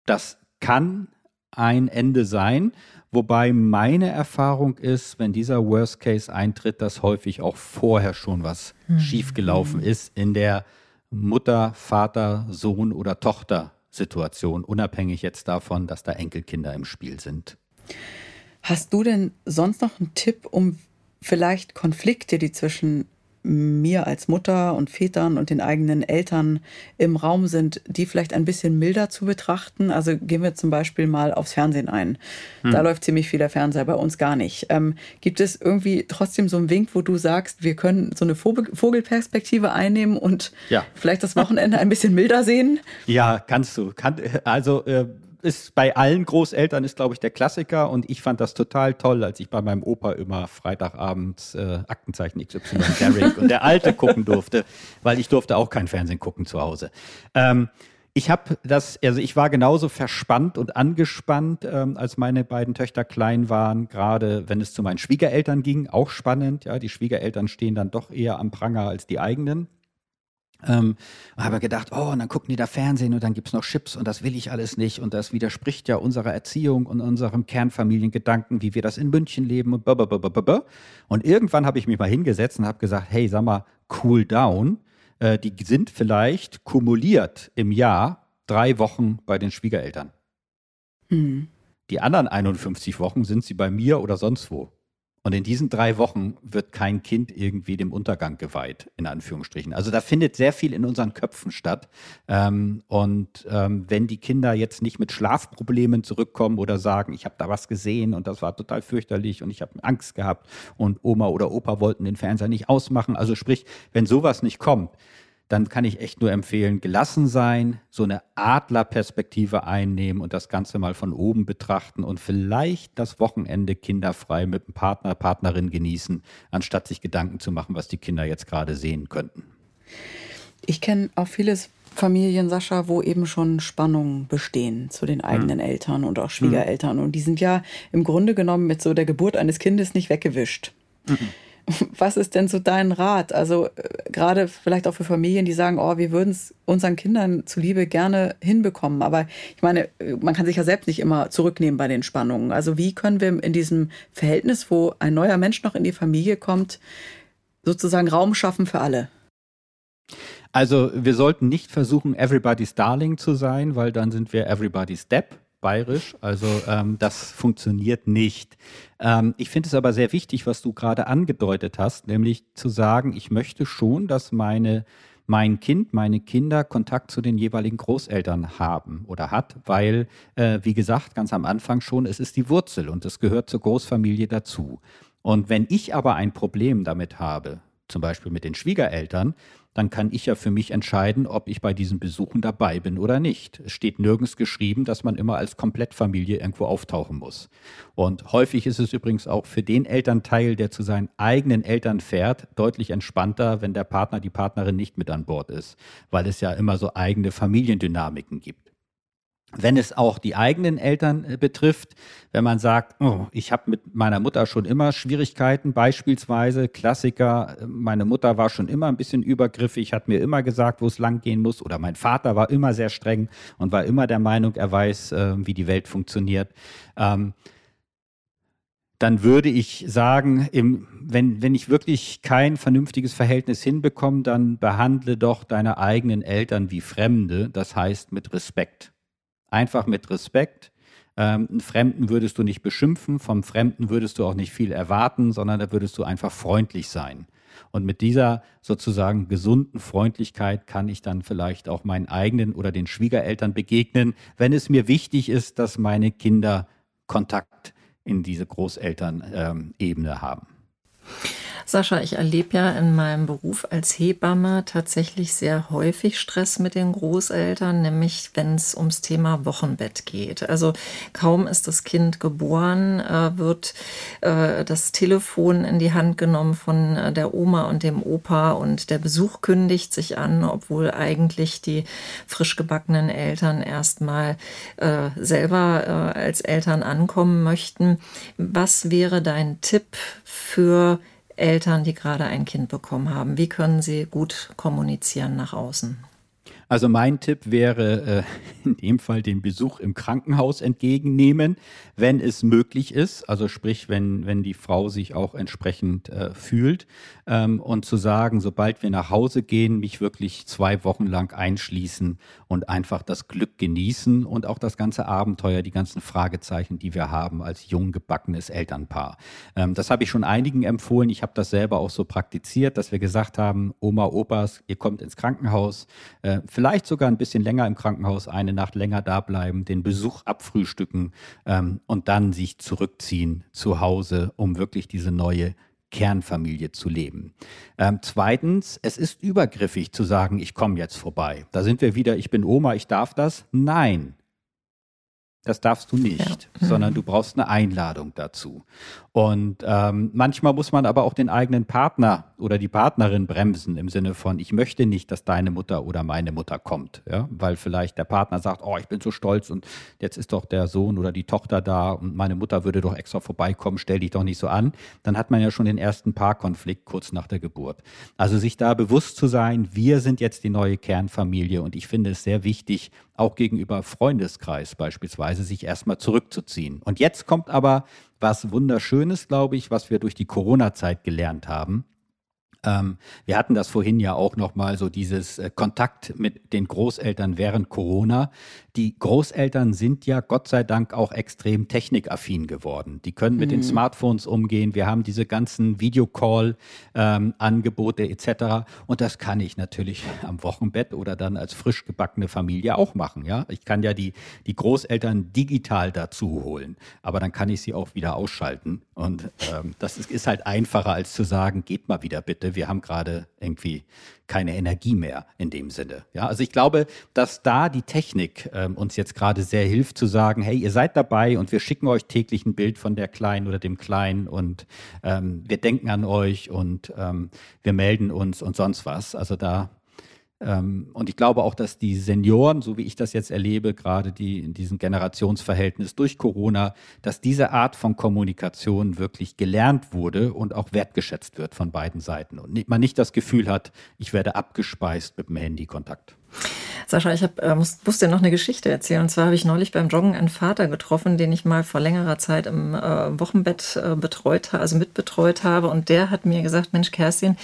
das kann ein Ende sein, wobei meine Erfahrung ist, wenn dieser Worst Case eintritt, dass häufig auch vorher schon was mhm. schiefgelaufen ist in der Mutter, Vater, Sohn oder Tochter Situation, unabhängig jetzt davon, dass da Enkelkinder im Spiel sind. Hast du denn sonst noch einen Tipp, um vielleicht Konflikte, die zwischen mir als Mutter und Vätern und den eigenen Eltern im Raum sind, die vielleicht ein bisschen milder zu betrachten. Also gehen wir zum Beispiel mal aufs Fernsehen ein. Hm. Da läuft ziemlich viel der Fernseher, bei uns gar nicht. Ähm, gibt es irgendwie trotzdem so einen Wink, wo du sagst, wir können so eine Vogelperspektive einnehmen und ja. vielleicht das Wochenende ein bisschen milder sehen? Ja, kannst du. Kann, also äh, ist bei allen Großeltern ist, glaube ich, der Klassiker und ich fand das total toll, als ich bei meinem Opa immer Freitagabends äh, Aktenzeichen XY Derrick und der Alte gucken durfte, weil ich durfte auch kein Fernsehen gucken zu Hause. Ähm, ich habe das, also ich war genauso verspannt und angespannt, ähm, als meine beiden Töchter klein waren, gerade wenn es zu meinen Schwiegereltern ging, auch spannend. Ja, die Schwiegereltern stehen dann doch eher am Pranger als die eigenen. Ähm, habe gedacht, oh, und dann gucken die da Fernsehen und dann gibt's noch Chips und das will ich alles nicht und das widerspricht ja unserer Erziehung und unserem Kernfamiliengedanken, wie wir das in München leben und blablabla. Und irgendwann habe ich mich mal hingesetzt und habe gesagt, hey, sag mal, cool down. Äh, die sind vielleicht kumuliert im Jahr drei Wochen bei den Schwiegereltern. Hm. Die anderen 51 Wochen sind sie bei mir oder sonst wo. Und in diesen drei Wochen wird kein Kind irgendwie dem Untergang geweiht, in Anführungsstrichen. Also da findet sehr viel in unseren Köpfen statt. Ähm, und ähm, wenn die Kinder jetzt nicht mit Schlafproblemen zurückkommen oder sagen, ich habe da was gesehen und das war total fürchterlich und ich habe Angst gehabt und Oma oder Opa wollten den Fernseher nicht ausmachen. Also sprich, wenn sowas nicht kommt, dann kann ich echt nur empfehlen, gelassen sein, so eine Adlerperspektive einnehmen und das Ganze mal von oben betrachten und vielleicht das Wochenende kinderfrei mit einem Partner, Partnerin genießen, anstatt sich Gedanken zu machen, was die Kinder jetzt gerade sehen könnten. Ich kenne auch viele Familien, Sascha, wo eben schon Spannungen bestehen zu den eigenen hm. Eltern und auch Schwiegereltern. Hm. Und die sind ja im Grunde genommen mit so der Geburt eines Kindes nicht weggewischt. Hm. Was ist denn so dein Rat? Also äh, gerade vielleicht auch für Familien, die sagen, oh, wir würden es unseren Kindern zuliebe gerne hinbekommen. Aber ich meine, äh, man kann sich ja selbst nicht immer zurücknehmen bei den Spannungen. Also wie können wir in diesem Verhältnis, wo ein neuer Mensch noch in die Familie kommt, sozusagen Raum schaffen für alle? Also wir sollten nicht versuchen, everybody's darling zu sein, weil dann sind wir everybody's Depp bayerisch. Also ähm, das funktioniert nicht. Ähm, ich finde es aber sehr wichtig, was du gerade angedeutet hast, nämlich zu sagen, ich möchte schon, dass meine mein Kind, meine Kinder Kontakt zu den jeweiligen Großeltern haben oder hat, weil, äh, wie gesagt, ganz am Anfang schon, es ist die Wurzel und es gehört zur Großfamilie dazu. Und wenn ich aber ein Problem damit habe, zum Beispiel mit den Schwiegereltern, dann kann ich ja für mich entscheiden, ob ich bei diesen Besuchen dabei bin oder nicht. Es steht nirgends geschrieben, dass man immer als Komplettfamilie irgendwo auftauchen muss. Und häufig ist es übrigens auch für den Elternteil, der zu seinen eigenen Eltern fährt, deutlich entspannter, wenn der Partner, die Partnerin nicht mit an Bord ist, weil es ja immer so eigene Familiendynamiken gibt. Wenn es auch die eigenen Eltern äh, betrifft, wenn man sagt, oh, ich habe mit meiner Mutter schon immer Schwierigkeiten, beispielsweise Klassiker, meine Mutter war schon immer ein bisschen übergriffig, hat mir immer gesagt, wo es lang gehen muss, oder mein Vater war immer sehr streng und war immer der Meinung, er weiß, äh, wie die Welt funktioniert. Ähm, dann würde ich sagen, im, wenn, wenn ich wirklich kein vernünftiges Verhältnis hinbekomme, dann behandle doch deine eigenen Eltern wie Fremde, das heißt mit Respekt. Einfach mit Respekt. Ähm, einen Fremden würdest du nicht beschimpfen, vom Fremden würdest du auch nicht viel erwarten, sondern da würdest du einfach freundlich sein. Und mit dieser sozusagen gesunden Freundlichkeit kann ich dann vielleicht auch meinen eigenen oder den Schwiegereltern begegnen, wenn es mir wichtig ist, dass meine Kinder Kontakt in diese Großelternebene ähm, haben. Sascha, ich erlebe ja in meinem Beruf als Hebamme tatsächlich sehr häufig Stress mit den Großeltern, nämlich wenn es ums Thema Wochenbett geht. Also kaum ist das Kind geboren, äh, wird äh, das Telefon in die Hand genommen von äh, der Oma und dem Opa und der Besuch kündigt sich an, obwohl eigentlich die frisch gebackenen Eltern erstmal selber als Eltern ankommen möchten. Was wäre dein Tipp für Eltern, die gerade ein Kind bekommen haben? Wie können sie gut kommunizieren nach außen? Also mein Tipp wäre äh, in dem Fall den Besuch im Krankenhaus entgegennehmen, wenn es möglich ist. Also sprich, wenn, wenn die Frau sich auch entsprechend äh, fühlt. Ähm, und zu sagen, sobald wir nach Hause gehen, mich wirklich zwei Wochen lang einschließen und einfach das Glück genießen und auch das ganze Abenteuer, die ganzen Fragezeichen, die wir haben als jung gebackenes Elternpaar. Ähm, das habe ich schon einigen empfohlen. Ich habe das selber auch so praktiziert, dass wir gesagt haben, Oma, Opas, ihr kommt ins Krankenhaus. Äh, vielleicht sogar ein bisschen länger im Krankenhaus, eine Nacht länger da bleiben, den Besuch abfrühstücken ähm, und dann sich zurückziehen zu Hause, um wirklich diese neue Kernfamilie zu leben. Ähm, zweitens, es ist übergriffig zu sagen, ich komme jetzt vorbei. Da sind wir wieder, ich bin Oma, ich darf das. Nein, das darfst du nicht, ja. sondern du brauchst eine Einladung dazu. Und ähm, manchmal muss man aber auch den eigenen Partner oder die Partnerin bremsen im Sinne von, ich möchte nicht, dass deine Mutter oder meine Mutter kommt, ja, weil vielleicht der Partner sagt, oh, ich bin so stolz und jetzt ist doch der Sohn oder die Tochter da und meine Mutter würde doch extra vorbeikommen, stell dich doch nicht so an. Dann hat man ja schon den ersten Paarkonflikt kurz nach der Geburt. Also sich da bewusst zu sein, wir sind jetzt die neue Kernfamilie und ich finde es sehr wichtig, auch gegenüber Freundeskreis beispielsweise, sich erstmal zurückzuziehen. Und jetzt kommt aber was Wunderschönes, glaube ich, was wir durch die Corona-Zeit gelernt haben. Ähm, wir hatten das vorhin ja auch nochmal so dieses äh, Kontakt mit den Großeltern während Corona. Die Großeltern sind ja Gott sei Dank auch extrem technikaffin geworden. Die können mit mhm. den Smartphones umgehen. Wir haben diese ganzen Videocall-Angebote ähm, etc. Und das kann ich natürlich am Wochenbett oder dann als frisch gebackene Familie auch machen. Ja, ich kann ja die, die Großeltern digital dazu holen, aber dann kann ich sie auch wieder ausschalten. Und ähm, das ist, ist halt einfacher als zu sagen, geht mal wieder bitte wir haben gerade irgendwie keine Energie mehr in dem Sinne. Ja, also ich glaube, dass da die Technik ähm, uns jetzt gerade sehr hilft zu sagen, hey, ihr seid dabei und wir schicken euch täglich ein Bild von der Kleinen oder dem Kleinen und ähm, wir denken an euch und ähm, wir melden uns und sonst was. Also da und ich glaube auch, dass die Senioren, so wie ich das jetzt erlebe, gerade die in diesem Generationsverhältnis durch Corona, dass diese Art von Kommunikation wirklich gelernt wurde und auch wertgeschätzt wird von beiden Seiten und man nicht das Gefühl hat, ich werde abgespeist mit dem Handykontakt. Sascha, ich hab, äh, muss, muss dir noch eine Geschichte erzählen. Und zwar habe ich neulich beim Joggen einen Vater getroffen, den ich mal vor längerer Zeit im äh, Wochenbett äh, betreut, also mitbetreut habe. Und der hat mir gesagt, Mensch, Kerstin,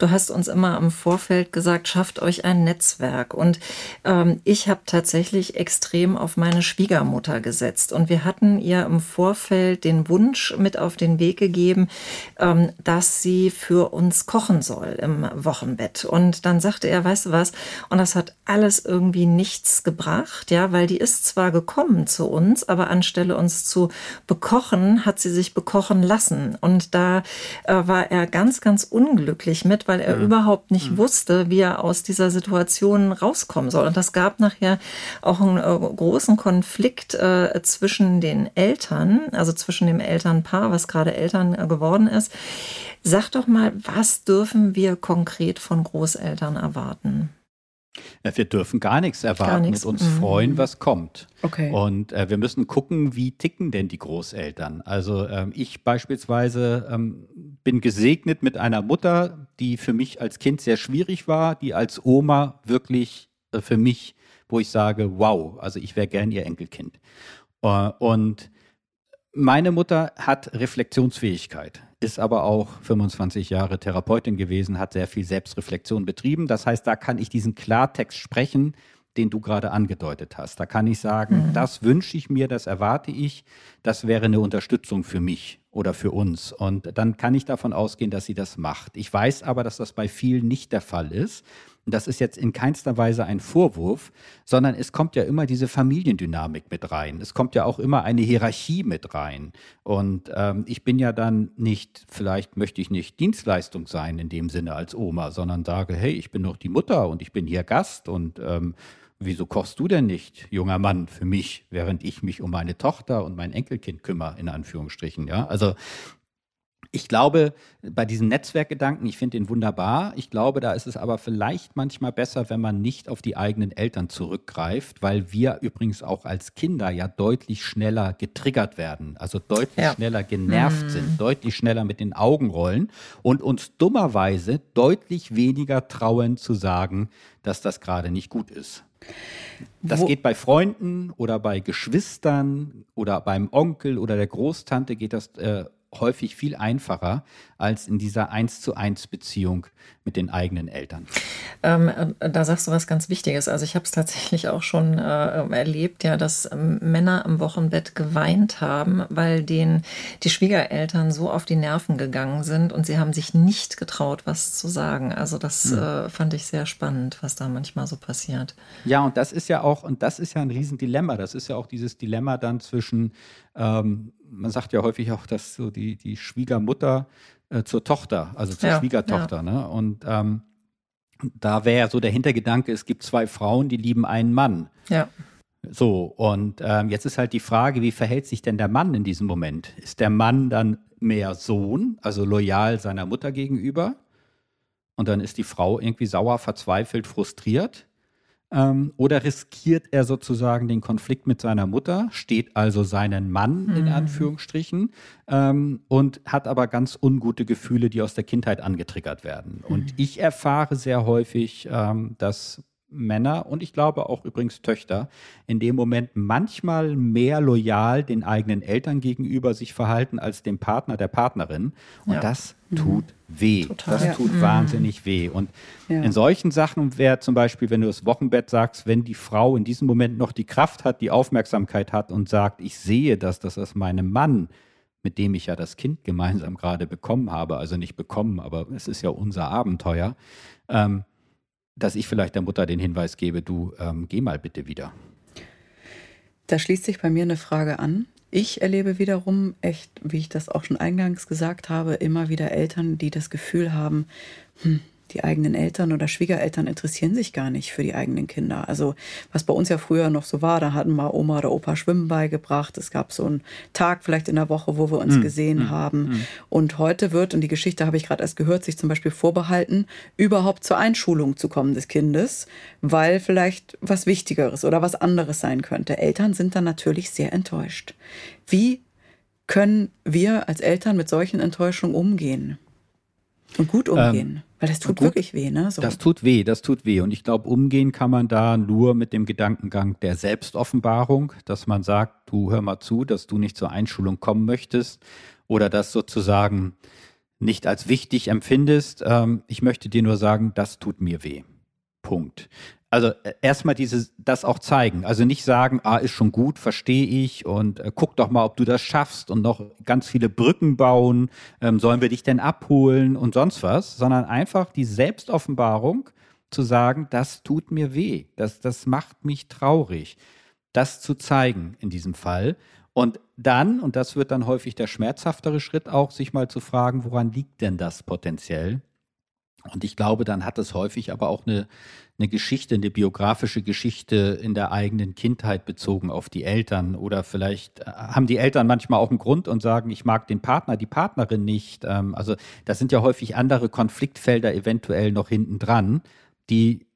du hast uns immer im Vorfeld gesagt, schafft euch ein Netzwerk. Und ähm, ich habe tatsächlich extrem auf meine Schwiegermutter gesetzt. Und wir hatten ihr im Vorfeld den Wunsch mit auf den Weg gegeben, ähm, dass sie für uns kochen soll im Wochenbett. Und dann sagte er, weißt du was? Und das hat alles irgendwie nichts gebracht, ja, weil die ist zwar gekommen zu uns, aber anstelle uns zu bekochen, hat sie sich bekochen lassen. Und da äh, war er ganz, ganz unglücklich mit, weil er mhm. überhaupt nicht mhm. wusste, wie er aus dieser Situation rauskommen soll. Und das gab nachher auch einen äh, großen Konflikt äh, zwischen den Eltern, also zwischen dem Elternpaar, was gerade Eltern äh, geworden ist. Sag doch mal, was dürfen wir konkret von Großeltern erwarten? Wir dürfen gar nichts erwarten gar nichts. und uns mhm. freuen, was kommt. Okay. Und äh, wir müssen gucken, wie ticken denn die Großeltern. Also ähm, ich beispielsweise ähm, bin gesegnet mit einer Mutter, die für mich als Kind sehr schwierig war, die als Oma wirklich äh, für mich, wo ich sage, wow, also ich wäre gern ihr Enkelkind. Äh, und meine Mutter hat Reflexionsfähigkeit ist aber auch 25 Jahre Therapeutin gewesen, hat sehr viel Selbstreflexion betrieben. Das heißt, da kann ich diesen Klartext sprechen, den du gerade angedeutet hast. Da kann ich sagen, mhm. das wünsche ich mir, das erwarte ich, das wäre eine Unterstützung für mich oder für uns. Und dann kann ich davon ausgehen, dass sie das macht. Ich weiß aber, dass das bei vielen nicht der Fall ist das ist jetzt in keinster Weise ein Vorwurf, sondern es kommt ja immer diese Familiendynamik mit rein. Es kommt ja auch immer eine Hierarchie mit rein. Und ähm, ich bin ja dann nicht, vielleicht möchte ich nicht Dienstleistung sein in dem Sinne als Oma, sondern sage, hey, ich bin doch die Mutter und ich bin hier Gast und ähm, wieso kochst du denn nicht, junger Mann, für mich, während ich mich um meine Tochter und mein Enkelkind kümmere, in Anführungsstrichen. Ja, also ich glaube, bei diesem Netzwerkgedanken, ich finde ihn wunderbar. Ich glaube, da ist es aber vielleicht manchmal besser, wenn man nicht auf die eigenen Eltern zurückgreift, weil wir übrigens auch als Kinder ja deutlich schneller getriggert werden, also deutlich ja. schneller genervt mhm. sind, deutlich schneller mit den Augen rollen und uns dummerweise deutlich weniger trauen zu sagen, dass das gerade nicht gut ist. Das Wo geht bei Freunden oder bei Geschwistern oder beim Onkel oder der Großtante geht das äh, häufig viel einfacher als in dieser eins zu eins Beziehung mit den eigenen Eltern. Ähm, äh, da sagst du was ganz Wichtiges. Also ich habe es tatsächlich auch schon äh, erlebt, ja, dass ähm, Männer am Wochenbett geweint haben, weil denen die Schwiegereltern so auf die Nerven gegangen sind und sie haben sich nicht getraut, was zu sagen. Also das hm. äh, fand ich sehr spannend, was da manchmal so passiert. Ja, und das ist ja auch, und das ist ja ein Riesendilemma. Das ist ja auch dieses Dilemma dann zwischen ähm, man sagt ja häufig auch, dass so die, die Schwiegermutter äh, zur Tochter, also zur ja, Schwiegertochter, ja. ne? Und ähm, da wäre so der Hintergedanke, es gibt zwei Frauen, die lieben einen Mann. Ja. So, und ähm, jetzt ist halt die Frage, wie verhält sich denn der Mann in diesem Moment? Ist der Mann dann mehr Sohn, also loyal seiner Mutter gegenüber? Und dann ist die Frau irgendwie sauer, verzweifelt, frustriert? Ähm, oder riskiert er sozusagen den Konflikt mit seiner Mutter, steht also seinen Mann in mhm. Anführungsstrichen ähm, und hat aber ganz ungute Gefühle, die aus der Kindheit angetriggert werden. Mhm. Und ich erfahre sehr häufig, ähm, dass Männer und ich glaube auch übrigens Töchter in dem Moment manchmal mehr loyal den eigenen Eltern gegenüber sich verhalten als dem Partner der Partnerin. Und ja. das mhm. tut weh. Total. Das ja. tut mhm. wahnsinnig weh. Und ja. in solchen Sachen wäre zum Beispiel, wenn du das Wochenbett sagst, wenn die Frau in diesem Moment noch die Kraft hat, die Aufmerksamkeit hat und sagt, ich sehe das, dass das meinem Mann mit dem ich ja das Kind gemeinsam gerade bekommen habe, also nicht bekommen, aber es ist ja unser Abenteuer, ähm, dass ich vielleicht der Mutter den Hinweis gebe, du ähm, geh mal bitte wieder. Da schließt sich bei mir eine Frage an. Ich erlebe wiederum echt, wie ich das auch schon eingangs gesagt habe, immer wieder Eltern, die das Gefühl haben, hm, die eigenen Eltern oder Schwiegereltern interessieren sich gar nicht für die eigenen Kinder. Also was bei uns ja früher noch so war, da hatten mal Oma oder Opa Schwimmen beigebracht. Es gab so einen Tag vielleicht in der Woche, wo wir uns mhm. gesehen mhm. haben. Mhm. Und heute wird, und die Geschichte habe ich gerade erst gehört, sich zum Beispiel vorbehalten, überhaupt zur Einschulung zu kommen des Kindes, weil vielleicht was Wichtigeres oder was anderes sein könnte. Eltern sind dann natürlich sehr enttäuscht. Wie können wir als Eltern mit solchen Enttäuschungen umgehen? Und gut umgehen. Ähm, weil das tut gut, wirklich weh, ne? So. Das tut weh, das tut weh. Und ich glaube, umgehen kann man da nur mit dem Gedankengang der Selbstoffenbarung, dass man sagt, du hör mal zu, dass du nicht zur Einschulung kommen möchtest oder das sozusagen nicht als wichtig empfindest. Ähm, ich möchte dir nur sagen, das tut mir weh. Punkt also äh, erstmal dieses, das auch zeigen. Also nicht sagen, ah, ist schon gut, verstehe ich und äh, guck doch mal, ob du das schaffst und noch ganz viele Brücken bauen, ähm, sollen wir dich denn abholen und sonst was, sondern einfach die Selbstoffenbarung zu sagen, das tut mir weh, das, das macht mich traurig. Das zu zeigen in diesem Fall. Und dann, und das wird dann häufig der schmerzhaftere Schritt auch, sich mal zu fragen, woran liegt denn das potenziell? Und ich glaube, dann hat es häufig aber auch eine, eine Geschichte, eine biografische Geschichte in der eigenen Kindheit bezogen auf die Eltern. Oder vielleicht äh, haben die Eltern manchmal auch einen Grund und sagen, ich mag den Partner, die Partnerin nicht. Ähm, also das sind ja häufig andere Konfliktfelder eventuell noch hinten dran, die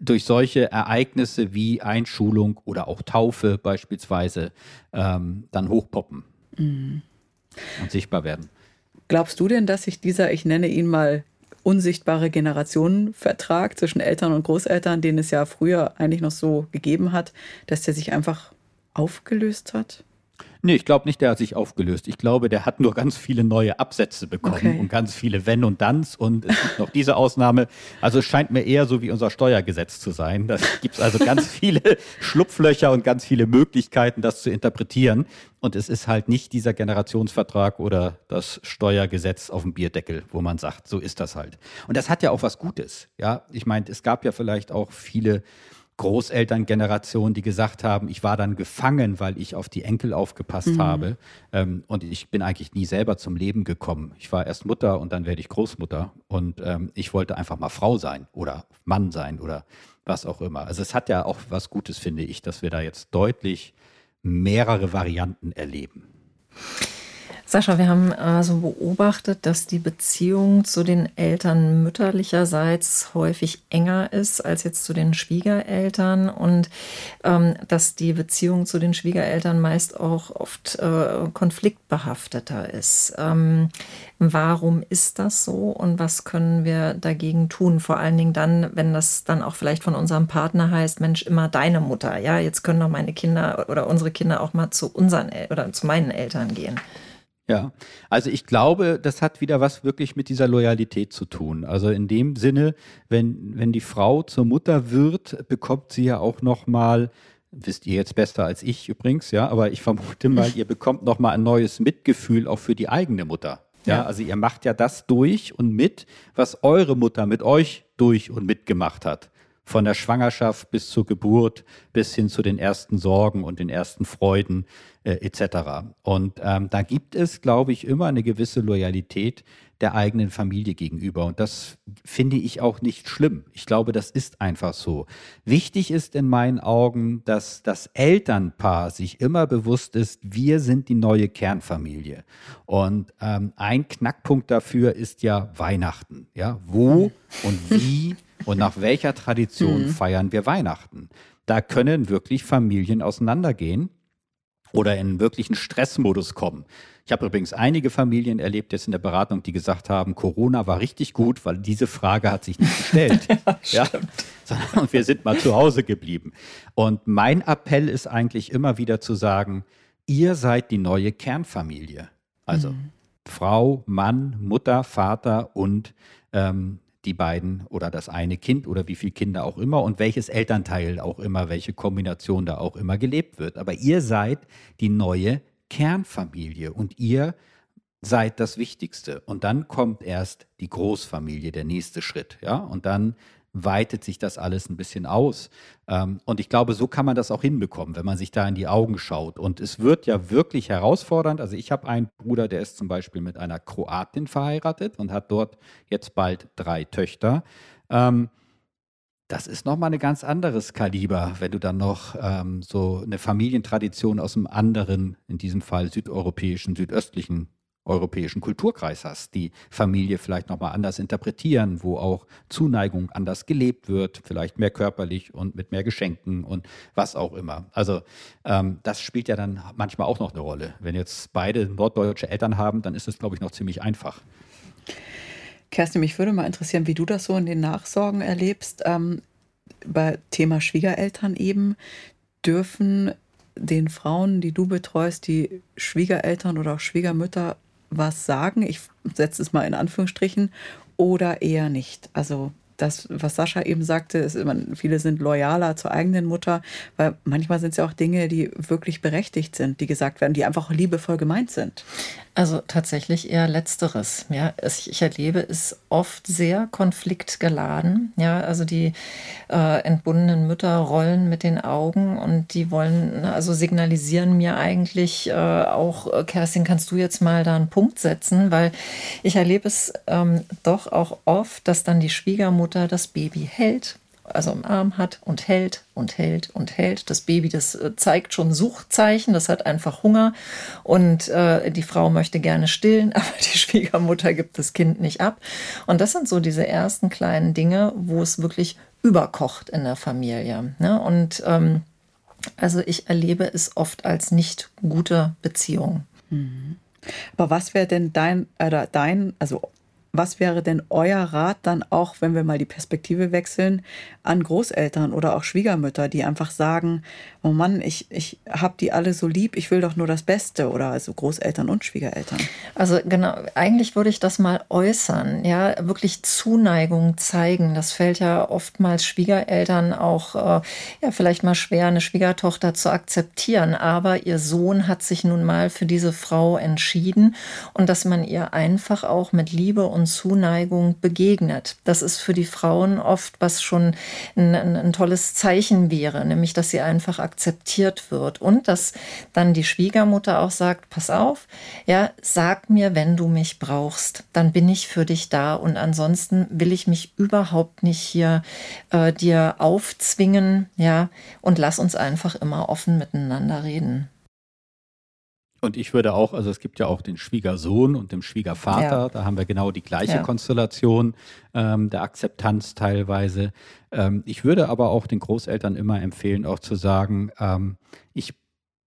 durch solche Ereignisse wie Einschulung oder auch Taufe beispielsweise ähm, dann hochpoppen mhm. und sichtbar werden. Glaubst du denn, dass sich dieser, ich nenne ihn mal unsichtbare Generationenvertrag zwischen Eltern und Großeltern, den es ja früher eigentlich noch so gegeben hat, dass der sich einfach aufgelöst hat? Nee, ich glaube nicht, der hat sich aufgelöst. Ich glaube, der hat nur ganz viele neue Absätze bekommen okay. und ganz viele Wenn und Danns und es gibt noch diese Ausnahme. Also es scheint mir eher so wie unser Steuergesetz zu sein. Da gibt es also ganz viele Schlupflöcher und ganz viele Möglichkeiten, das zu interpretieren. Und es ist halt nicht dieser Generationsvertrag oder das Steuergesetz auf dem Bierdeckel, wo man sagt, so ist das halt. Und das hat ja auch was Gutes. Ja, ich meine, es gab ja vielleicht auch viele Großelterngeneration, die gesagt haben, ich war dann gefangen, weil ich auf die Enkel aufgepasst mhm. habe. Ähm, und ich bin eigentlich nie selber zum Leben gekommen. Ich war erst Mutter und dann werde ich Großmutter. Und ähm, ich wollte einfach mal Frau sein oder Mann sein oder was auch immer. Also es hat ja auch was Gutes, finde ich, dass wir da jetzt deutlich mehrere Varianten erleben. Sascha, wir haben äh, beobachtet, dass die Beziehung zu den Eltern mütterlicherseits häufig enger ist als jetzt zu den Schwiegereltern und ähm, dass die Beziehung zu den Schwiegereltern meist auch oft äh, konfliktbehafteter ist. Ähm, warum ist das so und was können wir dagegen tun? Vor allen Dingen dann, wenn das dann auch vielleicht von unserem Partner heißt, Mensch, immer deine Mutter. Ja, jetzt können doch meine Kinder oder unsere Kinder auch mal zu unseren El oder zu meinen Eltern gehen. Ja, also ich glaube, das hat wieder was wirklich mit dieser Loyalität zu tun. Also in dem Sinne, wenn, wenn die Frau zur Mutter wird, bekommt sie ja auch nochmal, wisst ihr jetzt besser als ich übrigens, ja, aber ich vermute mal, ihr bekommt nochmal ein neues Mitgefühl auch für die eigene Mutter. Ja, ja, also ihr macht ja das durch und mit, was eure Mutter mit euch durch und mitgemacht hat von der Schwangerschaft bis zur Geburt, bis hin zu den ersten Sorgen und den ersten Freuden äh, etc. Und ähm, da gibt es, glaube ich, immer eine gewisse Loyalität der eigenen Familie gegenüber. Und das finde ich auch nicht schlimm. Ich glaube, das ist einfach so. Wichtig ist in meinen Augen, dass das Elternpaar sich immer bewusst ist, wir sind die neue Kernfamilie. Und ähm, ein Knackpunkt dafür ist ja Weihnachten. Ja, wo und wie und nach welcher Tradition mhm. feiern wir Weihnachten? Da können wirklich Familien auseinandergehen oder in einen wirklichen Stressmodus kommen. Ich habe übrigens einige Familien erlebt jetzt in der Beratung, die gesagt haben, Corona war richtig gut, weil diese Frage hat sich nicht gestellt. ja, ja, sondern wir sind mal zu Hause geblieben. Und mein Appell ist eigentlich immer wieder zu sagen, ihr seid die neue Kernfamilie. Also mhm. Frau, Mann, Mutter, Vater und ähm, die beiden oder das eine Kind oder wie viele Kinder auch immer und welches Elternteil auch immer, welche Kombination da auch immer gelebt wird. Aber ihr seid die neue Kernfamilie und ihr seid das Wichtigste. Und dann kommt erst die Großfamilie, der nächste Schritt. Ja, und dann weitet sich das alles ein bisschen aus. Ähm, und ich glaube, so kann man das auch hinbekommen, wenn man sich da in die Augen schaut. Und es wird ja wirklich herausfordernd. Also ich habe einen Bruder, der ist zum Beispiel mit einer Kroatin verheiratet und hat dort jetzt bald drei Töchter. Ähm, das ist nochmal ein ganz anderes Kaliber, wenn du dann noch ähm, so eine Familientradition aus einem anderen, in diesem Fall südeuropäischen, südöstlichen europäischen Kulturkreis hast, die Familie vielleicht nochmal anders interpretieren, wo auch Zuneigung anders gelebt wird, vielleicht mehr körperlich und mit mehr Geschenken und was auch immer. Also ähm, das spielt ja dann manchmal auch noch eine Rolle. Wenn jetzt beide norddeutsche Eltern haben, dann ist es, glaube ich, noch ziemlich einfach. Kerstin, mich würde mal interessieren, wie du das so in den Nachsorgen erlebst. Ähm, bei Thema Schwiegereltern eben, dürfen den Frauen, die du betreust, die Schwiegereltern oder auch Schwiegermütter was sagen, ich setze es mal in Anführungsstrichen, oder eher nicht. Also das, was Sascha eben sagte, ist, viele sind loyaler zur eigenen Mutter, weil manchmal sind es ja auch Dinge, die wirklich berechtigt sind, die gesagt werden, die einfach liebevoll gemeint sind. Also tatsächlich eher letzteres. Ja, ich erlebe es oft sehr konfliktgeladen. Ja, also die äh, entbundenen Mütter rollen mit den Augen und die wollen, also signalisieren mir eigentlich äh, auch, äh, Kerstin, kannst du jetzt mal da einen Punkt setzen, weil ich erlebe es ähm, doch auch oft, dass dann die Schwiegermutter das Baby hält also im Arm hat und hält und hält und hält. Das Baby, das äh, zeigt schon Suchzeichen, das hat einfach Hunger und äh, die Frau möchte gerne stillen, aber die Schwiegermutter gibt das Kind nicht ab. Und das sind so diese ersten kleinen Dinge, wo es wirklich überkocht in der Familie. Ne? Und ähm, also ich erlebe es oft als nicht gute Beziehung. Mhm. Aber was wäre denn dein, oder dein, also was wäre denn euer Rat dann auch, wenn wir mal die Perspektive wechseln, an Großeltern oder auch Schwiegermütter, die einfach sagen, oh Mann, ich, ich habe die alle so lieb, ich will doch nur das Beste oder also Großeltern und Schwiegereltern. Also genau, eigentlich würde ich das mal äußern, ja, wirklich Zuneigung zeigen. Das fällt ja oftmals Schwiegereltern auch äh, ja vielleicht mal schwer, eine Schwiegertochter zu akzeptieren, aber ihr Sohn hat sich nun mal für diese Frau entschieden und dass man ihr einfach auch mit Liebe und Zuneigung begegnet. Das ist für die Frauen oft was schon ein, ein, ein tolles Zeichen wäre, nämlich dass sie einfach akzeptiert wird und dass dann die Schwiegermutter auch sagt, pass auf, ja, sag mir, wenn du mich brauchst, dann bin ich für dich da und ansonsten will ich mich überhaupt nicht hier äh, dir aufzwingen, ja, und lass uns einfach immer offen miteinander reden. Und ich würde auch, also es gibt ja auch den Schwiegersohn und den Schwiegervater, ja. da haben wir genau die gleiche ja. Konstellation ähm, der Akzeptanz teilweise. Ähm, ich würde aber auch den Großeltern immer empfehlen, auch zu sagen, ähm, ich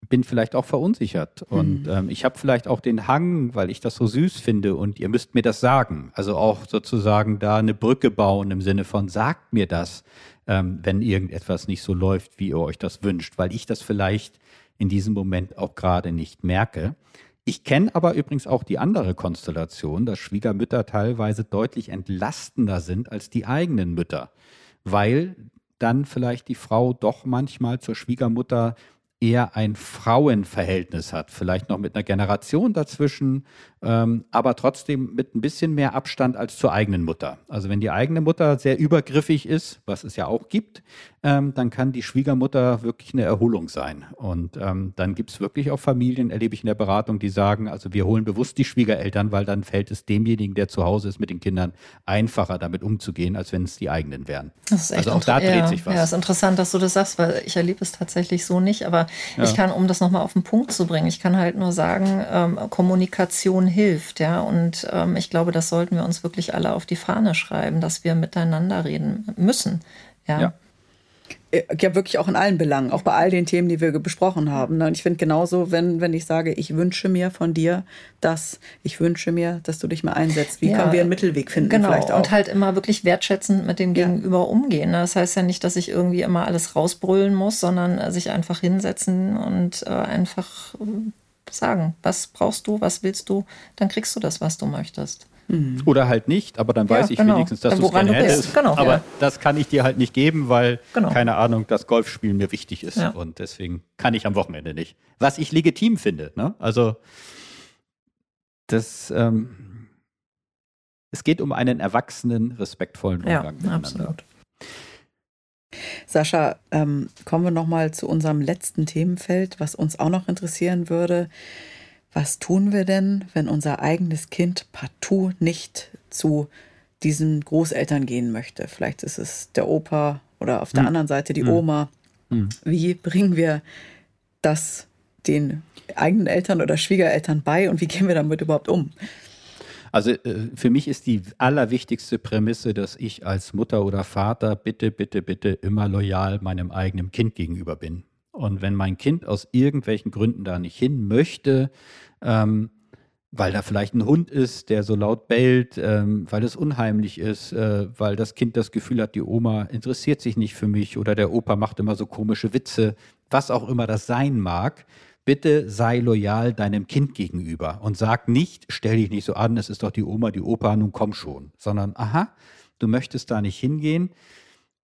bin vielleicht auch verunsichert und mhm. ähm, ich habe vielleicht auch den Hang, weil ich das so süß finde und ihr müsst mir das sagen. Also auch sozusagen da eine Brücke bauen im Sinne von sagt mir das, ähm, wenn irgendetwas nicht so läuft, wie ihr euch das wünscht, weil ich das vielleicht in diesem Moment auch gerade nicht merke. Ich kenne aber übrigens auch die andere Konstellation, dass Schwiegermütter teilweise deutlich entlastender sind als die eigenen Mütter, weil dann vielleicht die Frau doch manchmal zur Schwiegermutter eher ein Frauenverhältnis hat, vielleicht noch mit einer Generation dazwischen, ähm, aber trotzdem mit ein bisschen mehr Abstand als zur eigenen Mutter. Also wenn die eigene Mutter sehr übergriffig ist, was es ja auch gibt, ähm, dann kann die Schwiegermutter wirklich eine Erholung sein. Und ähm, dann gibt es wirklich auch Familien, erlebe ich in der Beratung, die sagen, also wir holen bewusst die Schwiegereltern, weil dann fällt es demjenigen, der zu Hause ist mit den Kindern, einfacher damit umzugehen, als wenn es die eigenen wären. also auch da dreht ja, sich was. Ja, ist interessant, dass du das sagst, weil ich erlebe es tatsächlich so nicht. Aber ja. ich kann, um das nochmal auf den Punkt zu bringen, ich kann halt nur sagen, ähm, Kommunikation hilft. Ja, und ähm, ich glaube, das sollten wir uns wirklich alle auf die Fahne schreiben, dass wir miteinander reden müssen. ja. ja ja wirklich auch in allen Belangen, auch bei all den Themen, die wir besprochen haben. Ne? Und ich finde genauso, wenn, wenn ich sage, ich wünsche mir von dir das, ich wünsche mir, dass du dich mal einsetzt. Wie ja, können wir einen Mittelweg finden? Genau, vielleicht auch? und halt immer wirklich wertschätzend mit dem Gegenüber ja. umgehen. Ne? Das heißt ja nicht, dass ich irgendwie immer alles rausbrüllen muss, sondern äh, sich einfach hinsetzen und äh, einfach äh, sagen, was brauchst du, was willst du, dann kriegst du das, was du möchtest. Mhm. Oder halt nicht, aber dann weiß ja, ich genau. wenigstens, dass du es gerne hättest. Genau, aber ja. das kann ich dir halt nicht geben, weil, genau. keine Ahnung, das Golfspielen mir wichtig ist. Ja. Und deswegen kann ich am Wochenende nicht. Was ich legitim finde. Ne? Also, das, ähm, es geht um einen erwachsenen, respektvollen Umgang ja, miteinander. Absolut. Sascha, ähm, kommen wir nochmal zu unserem letzten Themenfeld, was uns auch noch interessieren würde. Was tun wir denn, wenn unser eigenes Kind partout nicht zu diesen Großeltern gehen möchte? Vielleicht ist es der Opa oder auf der hm. anderen Seite die hm. Oma. Hm. Wie bringen wir das den eigenen Eltern oder Schwiegereltern bei und wie gehen wir damit überhaupt um? Also äh, für mich ist die allerwichtigste Prämisse, dass ich als Mutter oder Vater bitte, bitte, bitte immer loyal meinem eigenen Kind gegenüber bin. Und wenn mein Kind aus irgendwelchen Gründen da nicht hin möchte, ähm, weil da vielleicht ein Hund ist, der so laut bellt, ähm, weil es unheimlich ist, äh, weil das Kind das Gefühl hat, die Oma interessiert sich nicht für mich oder der Opa macht immer so komische Witze, was auch immer das sein mag, bitte sei loyal deinem Kind gegenüber und sag nicht, stell dich nicht so an, es ist doch die Oma, die Opa, nun komm schon, sondern aha, du möchtest da nicht hingehen.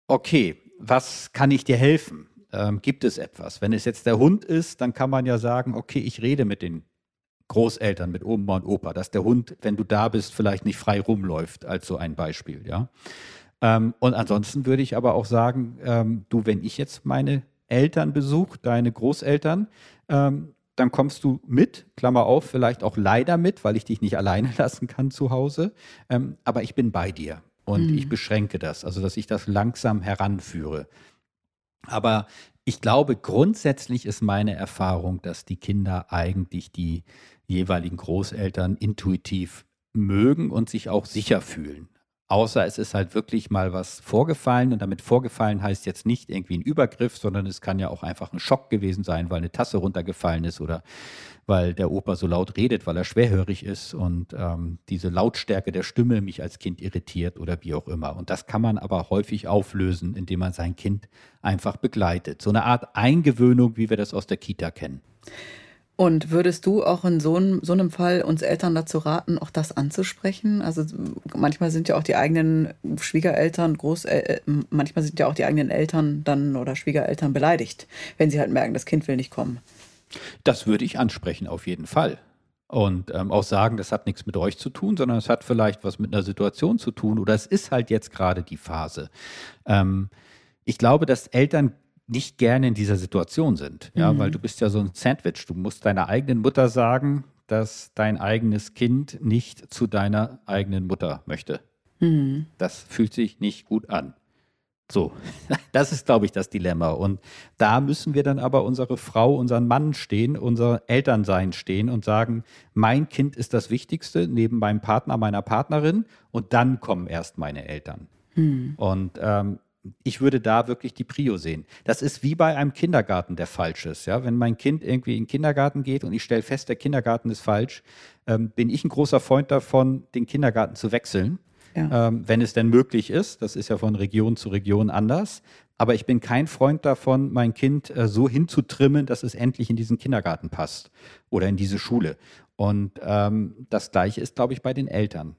Okay, was kann ich dir helfen? Ähm, gibt es etwas. Wenn es jetzt der Hund ist, dann kann man ja sagen, okay, ich rede mit den Großeltern, mit Oma und Opa, dass der Hund, wenn du da bist, vielleicht nicht frei rumläuft, als so ein Beispiel, ja. Ähm, und ansonsten würde ich aber auch sagen, ähm, du, wenn ich jetzt meine Eltern besuche, deine Großeltern, ähm, dann kommst du mit, Klammer auf, vielleicht auch leider mit, weil ich dich nicht alleine lassen kann zu Hause, ähm, aber ich bin bei dir und mhm. ich beschränke das, also dass ich das langsam heranführe. Aber ich glaube, grundsätzlich ist meine Erfahrung, dass die Kinder eigentlich die jeweiligen Großeltern intuitiv mögen und sich auch sicher fühlen. Außer es ist halt wirklich mal was vorgefallen und damit vorgefallen heißt jetzt nicht irgendwie ein Übergriff, sondern es kann ja auch einfach ein Schock gewesen sein, weil eine Tasse runtergefallen ist oder weil der Opa so laut redet, weil er schwerhörig ist und ähm, diese Lautstärke der Stimme mich als Kind irritiert oder wie auch immer. Und das kann man aber häufig auflösen, indem man sein Kind einfach begleitet. So eine Art Eingewöhnung, wie wir das aus der Kita kennen. Und würdest du auch in so einem, so einem Fall uns Eltern dazu raten, auch das anzusprechen? Also manchmal sind ja auch die eigenen Schwiegereltern, Großel äh, manchmal sind ja auch die eigenen Eltern dann oder Schwiegereltern beleidigt, wenn sie halt merken, das Kind will nicht kommen. Das würde ich ansprechen, auf jeden Fall. Und ähm, auch sagen, das hat nichts mit euch zu tun, sondern es hat vielleicht was mit einer Situation zu tun oder es ist halt jetzt gerade die Phase. Ähm, ich glaube, dass Eltern nicht gerne in dieser Situation sind. Ja, mhm. weil du bist ja so ein Sandwich. Du musst deiner eigenen Mutter sagen, dass dein eigenes Kind nicht zu deiner eigenen Mutter möchte. Mhm. Das fühlt sich nicht gut an. So, das ist, glaube ich, das Dilemma. Und da müssen wir dann aber unsere Frau, unseren Mann stehen, unser Elternsein stehen und sagen, mein Kind ist das Wichtigste neben meinem Partner, meiner Partnerin und dann kommen erst meine Eltern. Hm. Und ähm, ich würde da wirklich die Prio sehen. Das ist wie bei einem Kindergarten, der falsch ist. Ja? Wenn mein Kind irgendwie in den Kindergarten geht und ich stelle fest, der Kindergarten ist falsch, ähm, bin ich ein großer Freund davon, den Kindergarten zu wechseln. Ja. Ähm, wenn es denn möglich ist. Das ist ja von Region zu Region anders. Aber ich bin kein Freund davon, mein Kind äh, so hinzutrimmen, dass es endlich in diesen Kindergarten passt oder in diese Schule. Und ähm, das Gleiche ist, glaube ich, bei den Eltern.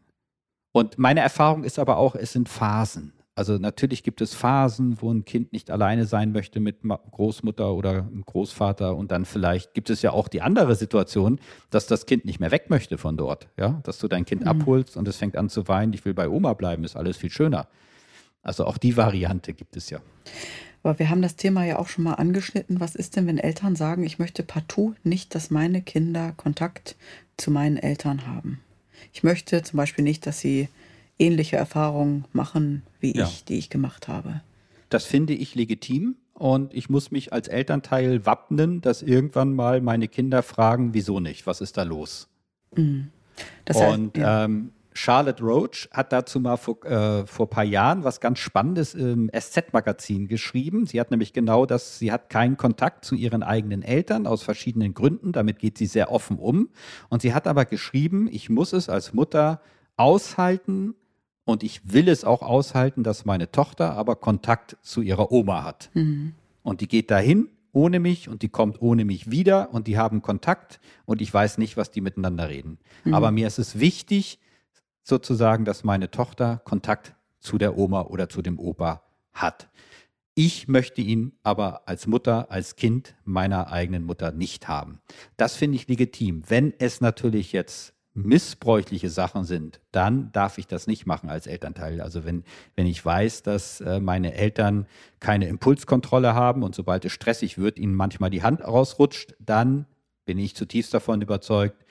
Und meine Erfahrung ist aber auch, es sind Phasen. Also natürlich gibt es Phasen, wo ein Kind nicht alleine sein möchte mit Großmutter oder Großvater und dann vielleicht gibt es ja auch die andere Situation, dass das Kind nicht mehr weg möchte von dort, ja, dass du dein Kind mhm. abholst und es fängt an zu weinen, ich will bei Oma bleiben, ist alles viel schöner. Also auch die Variante gibt es ja. Aber wir haben das Thema ja auch schon mal angeschnitten. Was ist denn, wenn Eltern sagen, ich möchte partout nicht, dass meine Kinder Kontakt zu meinen Eltern haben? Ich möchte zum Beispiel nicht, dass sie ähnliche Erfahrungen machen wie ja. ich, die ich gemacht habe. Das finde ich legitim und ich muss mich als Elternteil wappnen, dass irgendwann mal meine Kinder fragen, wieso nicht, was ist da los? Mhm. Das heißt, und ja. ähm, Charlotte Roach hat dazu mal vor, äh, vor ein paar Jahren was ganz Spannendes im SZ-Magazin geschrieben. Sie hat nämlich genau das, sie hat keinen Kontakt zu ihren eigenen Eltern aus verschiedenen Gründen. Damit geht sie sehr offen um. Und sie hat aber geschrieben, ich muss es als Mutter aushalten, und ich will es auch aushalten, dass meine Tochter aber Kontakt zu ihrer Oma hat. Mhm. Und die geht dahin ohne mich und die kommt ohne mich wieder und die haben Kontakt und ich weiß nicht, was die miteinander reden. Mhm. Aber mir ist es wichtig, sozusagen, dass meine Tochter Kontakt zu der Oma oder zu dem Opa hat. Ich möchte ihn aber als Mutter, als Kind meiner eigenen Mutter nicht haben. Das finde ich legitim. Wenn es natürlich jetzt missbräuchliche Sachen sind, dann darf ich das nicht machen als Elternteil. Also wenn, wenn ich weiß, dass äh, meine Eltern keine Impulskontrolle haben und sobald es stressig wird, ihnen manchmal die Hand rausrutscht, dann bin ich zutiefst davon überzeugt,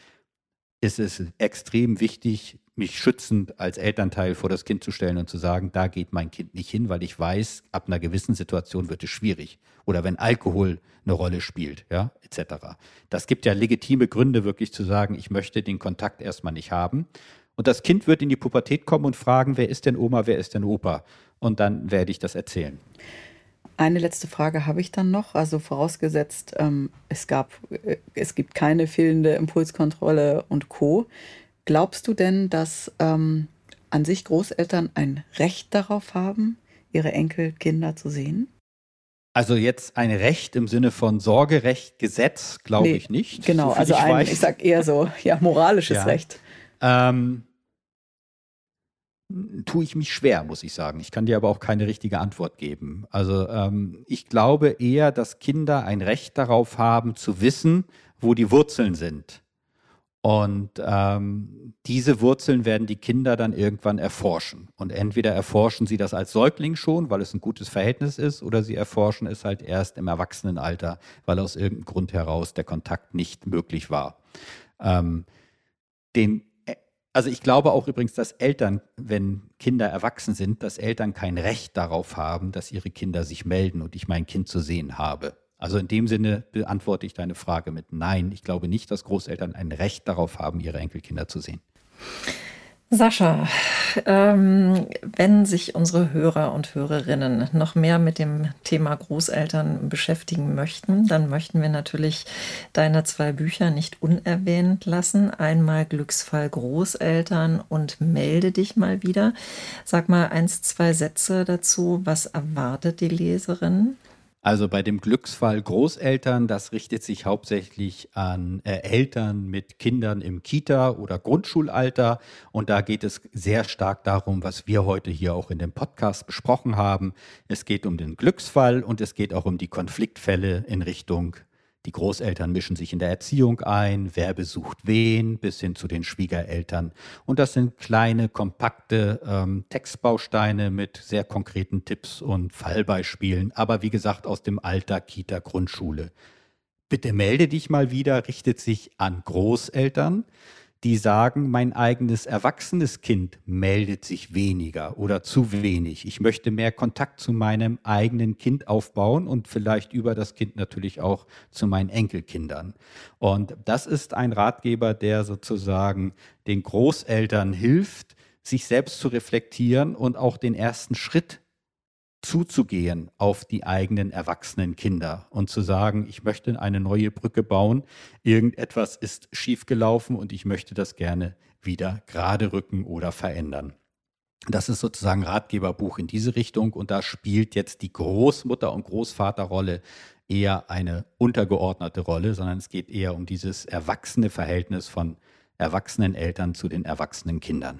ist es extrem wichtig, mich schützend als Elternteil vor das Kind zu stellen und zu sagen, da geht mein Kind nicht hin, weil ich weiß, ab einer gewissen Situation wird es schwierig. Oder wenn Alkohol eine Rolle spielt, ja, etc. Das gibt ja legitime Gründe, wirklich zu sagen, ich möchte den Kontakt erstmal nicht haben. Und das Kind wird in die Pubertät kommen und fragen, wer ist denn Oma, wer ist denn Opa? Und dann werde ich das erzählen. Eine letzte Frage habe ich dann noch. Also vorausgesetzt, ähm, es, gab, äh, es gibt keine fehlende Impulskontrolle und Co. Glaubst du denn, dass ähm, an sich Großeltern ein Recht darauf haben, ihre Enkelkinder zu sehen? Also jetzt ein Recht im Sinne von Sorgerecht, Gesetz, glaube nee, ich nicht. Genau, so also ich ein, ich sag eher so, ja, moralisches ja. Recht. Ähm, tue ich mich schwer, muss ich sagen. Ich kann dir aber auch keine richtige Antwort geben. Also ähm, ich glaube eher, dass Kinder ein Recht darauf haben, zu wissen, wo die Wurzeln sind. Und ähm, diese Wurzeln werden die Kinder dann irgendwann erforschen. Und entweder erforschen sie das als Säugling schon, weil es ein gutes Verhältnis ist, oder sie erforschen es halt erst im Erwachsenenalter, weil aus irgendeinem Grund heraus der Kontakt nicht möglich war. Ähm, den, also ich glaube auch übrigens, dass Eltern, wenn Kinder erwachsen sind, dass Eltern kein Recht darauf haben, dass ihre Kinder sich melden und ich mein Kind zu sehen habe. Also in dem Sinne beantworte ich deine Frage mit Nein. Ich glaube nicht, dass Großeltern ein Recht darauf haben, ihre Enkelkinder zu sehen. Sascha, ähm, wenn sich unsere Hörer und Hörerinnen noch mehr mit dem Thema Großeltern beschäftigen möchten, dann möchten wir natürlich deine zwei Bücher nicht unerwähnt lassen. Einmal Glücksfall Großeltern und Melde dich mal wieder. Sag mal eins, zwei Sätze dazu. Was erwartet die Leserin? Also bei dem Glücksfall Großeltern, das richtet sich hauptsächlich an äh, Eltern mit Kindern im Kita- oder Grundschulalter. Und da geht es sehr stark darum, was wir heute hier auch in dem Podcast besprochen haben. Es geht um den Glücksfall und es geht auch um die Konfliktfälle in Richtung die Großeltern mischen sich in der Erziehung ein, wer besucht wen, bis hin zu den Schwiegereltern. Und das sind kleine, kompakte ähm, Textbausteine mit sehr konkreten Tipps und Fallbeispielen, aber wie gesagt aus dem Alter Kita Grundschule. Bitte melde dich mal wieder, richtet sich an Großeltern die sagen, mein eigenes erwachsenes Kind meldet sich weniger oder zu wenig. Ich möchte mehr Kontakt zu meinem eigenen Kind aufbauen und vielleicht über das Kind natürlich auch zu meinen Enkelkindern. Und das ist ein Ratgeber, der sozusagen den Großeltern hilft, sich selbst zu reflektieren und auch den ersten Schritt zuzugehen auf die eigenen erwachsenen Kinder und zu sagen, ich möchte eine neue Brücke bauen, irgendetwas ist schiefgelaufen und ich möchte das gerne wieder gerade rücken oder verändern. Das ist sozusagen Ratgeberbuch in diese Richtung und da spielt jetzt die Großmutter- und Großvaterrolle eher eine untergeordnete Rolle, sondern es geht eher um dieses erwachsene Verhältnis von erwachsenen Eltern zu den erwachsenen Kindern.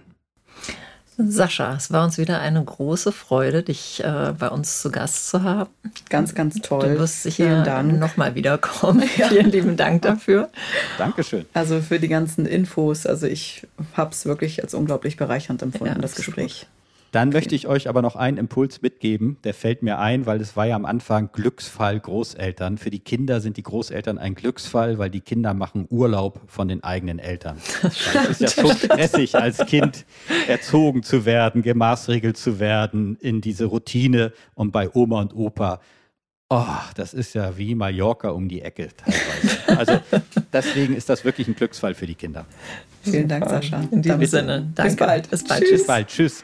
Sascha, es war uns wieder eine große Freude, dich äh, bei uns zu Gast zu haben. Ganz, ganz toll. Du wirst sicher nochmal wiederkommen. Ja. Vielen lieben Dank dafür. Dankeschön. Also für die ganzen Infos. Also ich habe es wirklich als unglaublich bereichernd empfunden, ja, das Gespräch. Dann möchte ich euch aber noch einen Impuls mitgeben, der fällt mir ein, weil es war ja am Anfang Glücksfall Großeltern. Für die Kinder sind die Großeltern ein Glücksfall, weil die Kinder machen Urlaub von den eigenen Eltern. Es ist ja so stressig, als Kind erzogen zu werden, gemaßregelt zu werden in diese Routine und bei Oma und Opa. Oh, das ist ja wie Mallorca um die Ecke teilweise. Also deswegen ist das wirklich ein Glücksfall für die Kinder. Vielen Dank, Sascha. In diesem Sinne, danke. Bis bald. Bis bald. Tschüss. Bis bald. Tschüss.